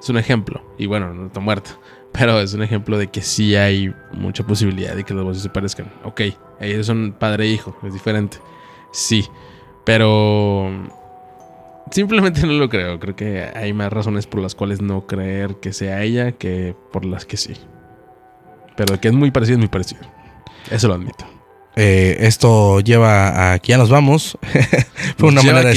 Es un ejemplo. Y bueno, no está muerto. Pero es un ejemplo de que sí hay mucha posibilidad de que las voces se parezcan. Ok, ellos son padre e hijo, es diferente. Sí, pero simplemente no lo creo. Creo que hay más razones por las cuales no creer que sea ella que por las que sí. Pero que es muy parecido, es muy parecido. Eso lo admito. Eh, esto lleva a que ya nos vamos. Fue una manera de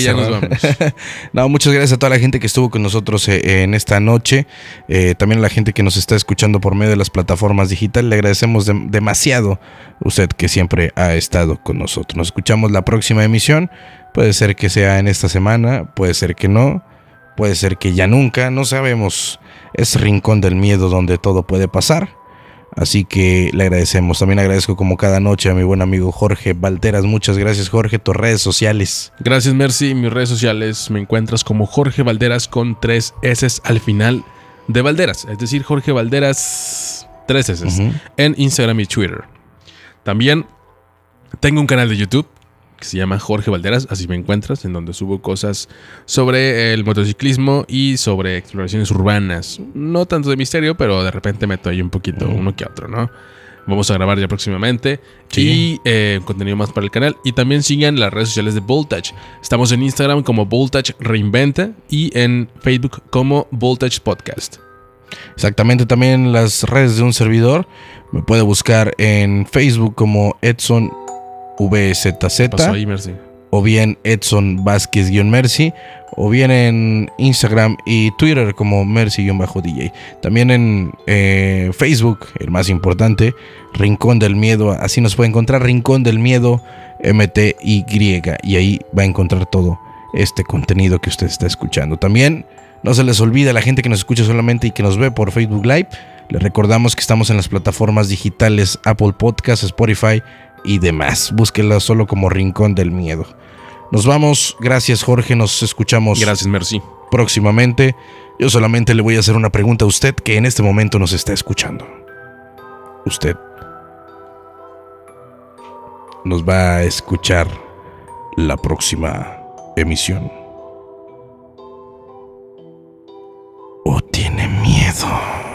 no, muchas gracias a toda la gente que estuvo con nosotros eh, en esta noche. Eh, también a la gente que nos está escuchando por medio de las plataformas digitales. Le agradecemos dem- demasiado usted que siempre ha estado con nosotros. Nos escuchamos la próxima emisión. Puede ser que sea en esta semana, puede ser que no, puede ser que ya nunca, no sabemos. Es rincón del miedo donde todo puede pasar. Así que le agradecemos. También agradezco como cada noche a mi buen amigo Jorge Valteras. Muchas gracias Jorge. Tus redes sociales. Gracias, Mercy. Mis redes sociales me encuentras como Jorge Valderas con tres S al final de Valderas. Es decir, Jorge Valderas, tres S en Instagram y Twitter. También tengo un canal de YouTube que se llama Jorge Valderas, así me encuentras, en donde subo cosas sobre el motociclismo y sobre exploraciones urbanas. No tanto de misterio, pero de repente meto ahí un poquito, uno que otro, ¿no? Vamos a grabar ya próximamente. Sí. Y eh, contenido más para el canal. Y también sigan las redes sociales de Voltage. Estamos en Instagram como Voltage Reinventa y en Facebook como Voltage Podcast. Exactamente, también las redes de un servidor. Me puede buscar en Facebook como Edson VZZ Pasó ahí, Mercy. o bien Edson Vázquez-Mercy o bien en Instagram y Twitter como Mercy-DJ. También en eh, Facebook, el más importante, Rincón del Miedo. Así nos puede encontrar Rincón del Miedo MTY y ahí va a encontrar todo este contenido que usted está escuchando. También no se les olvide a la gente que nos escucha solamente y que nos ve por Facebook Live. Le recordamos que estamos en las plataformas digitales Apple Podcasts, Spotify y demás. Búsquela solo como Rincón del Miedo. Nos vamos. Gracias, Jorge. Nos escuchamos. Gracias, Merci. Próximamente. Yo solamente le voy a hacer una pregunta a usted que en este momento nos está escuchando. ¿Usted nos va a escuchar la próxima emisión? ¿O tiene miedo?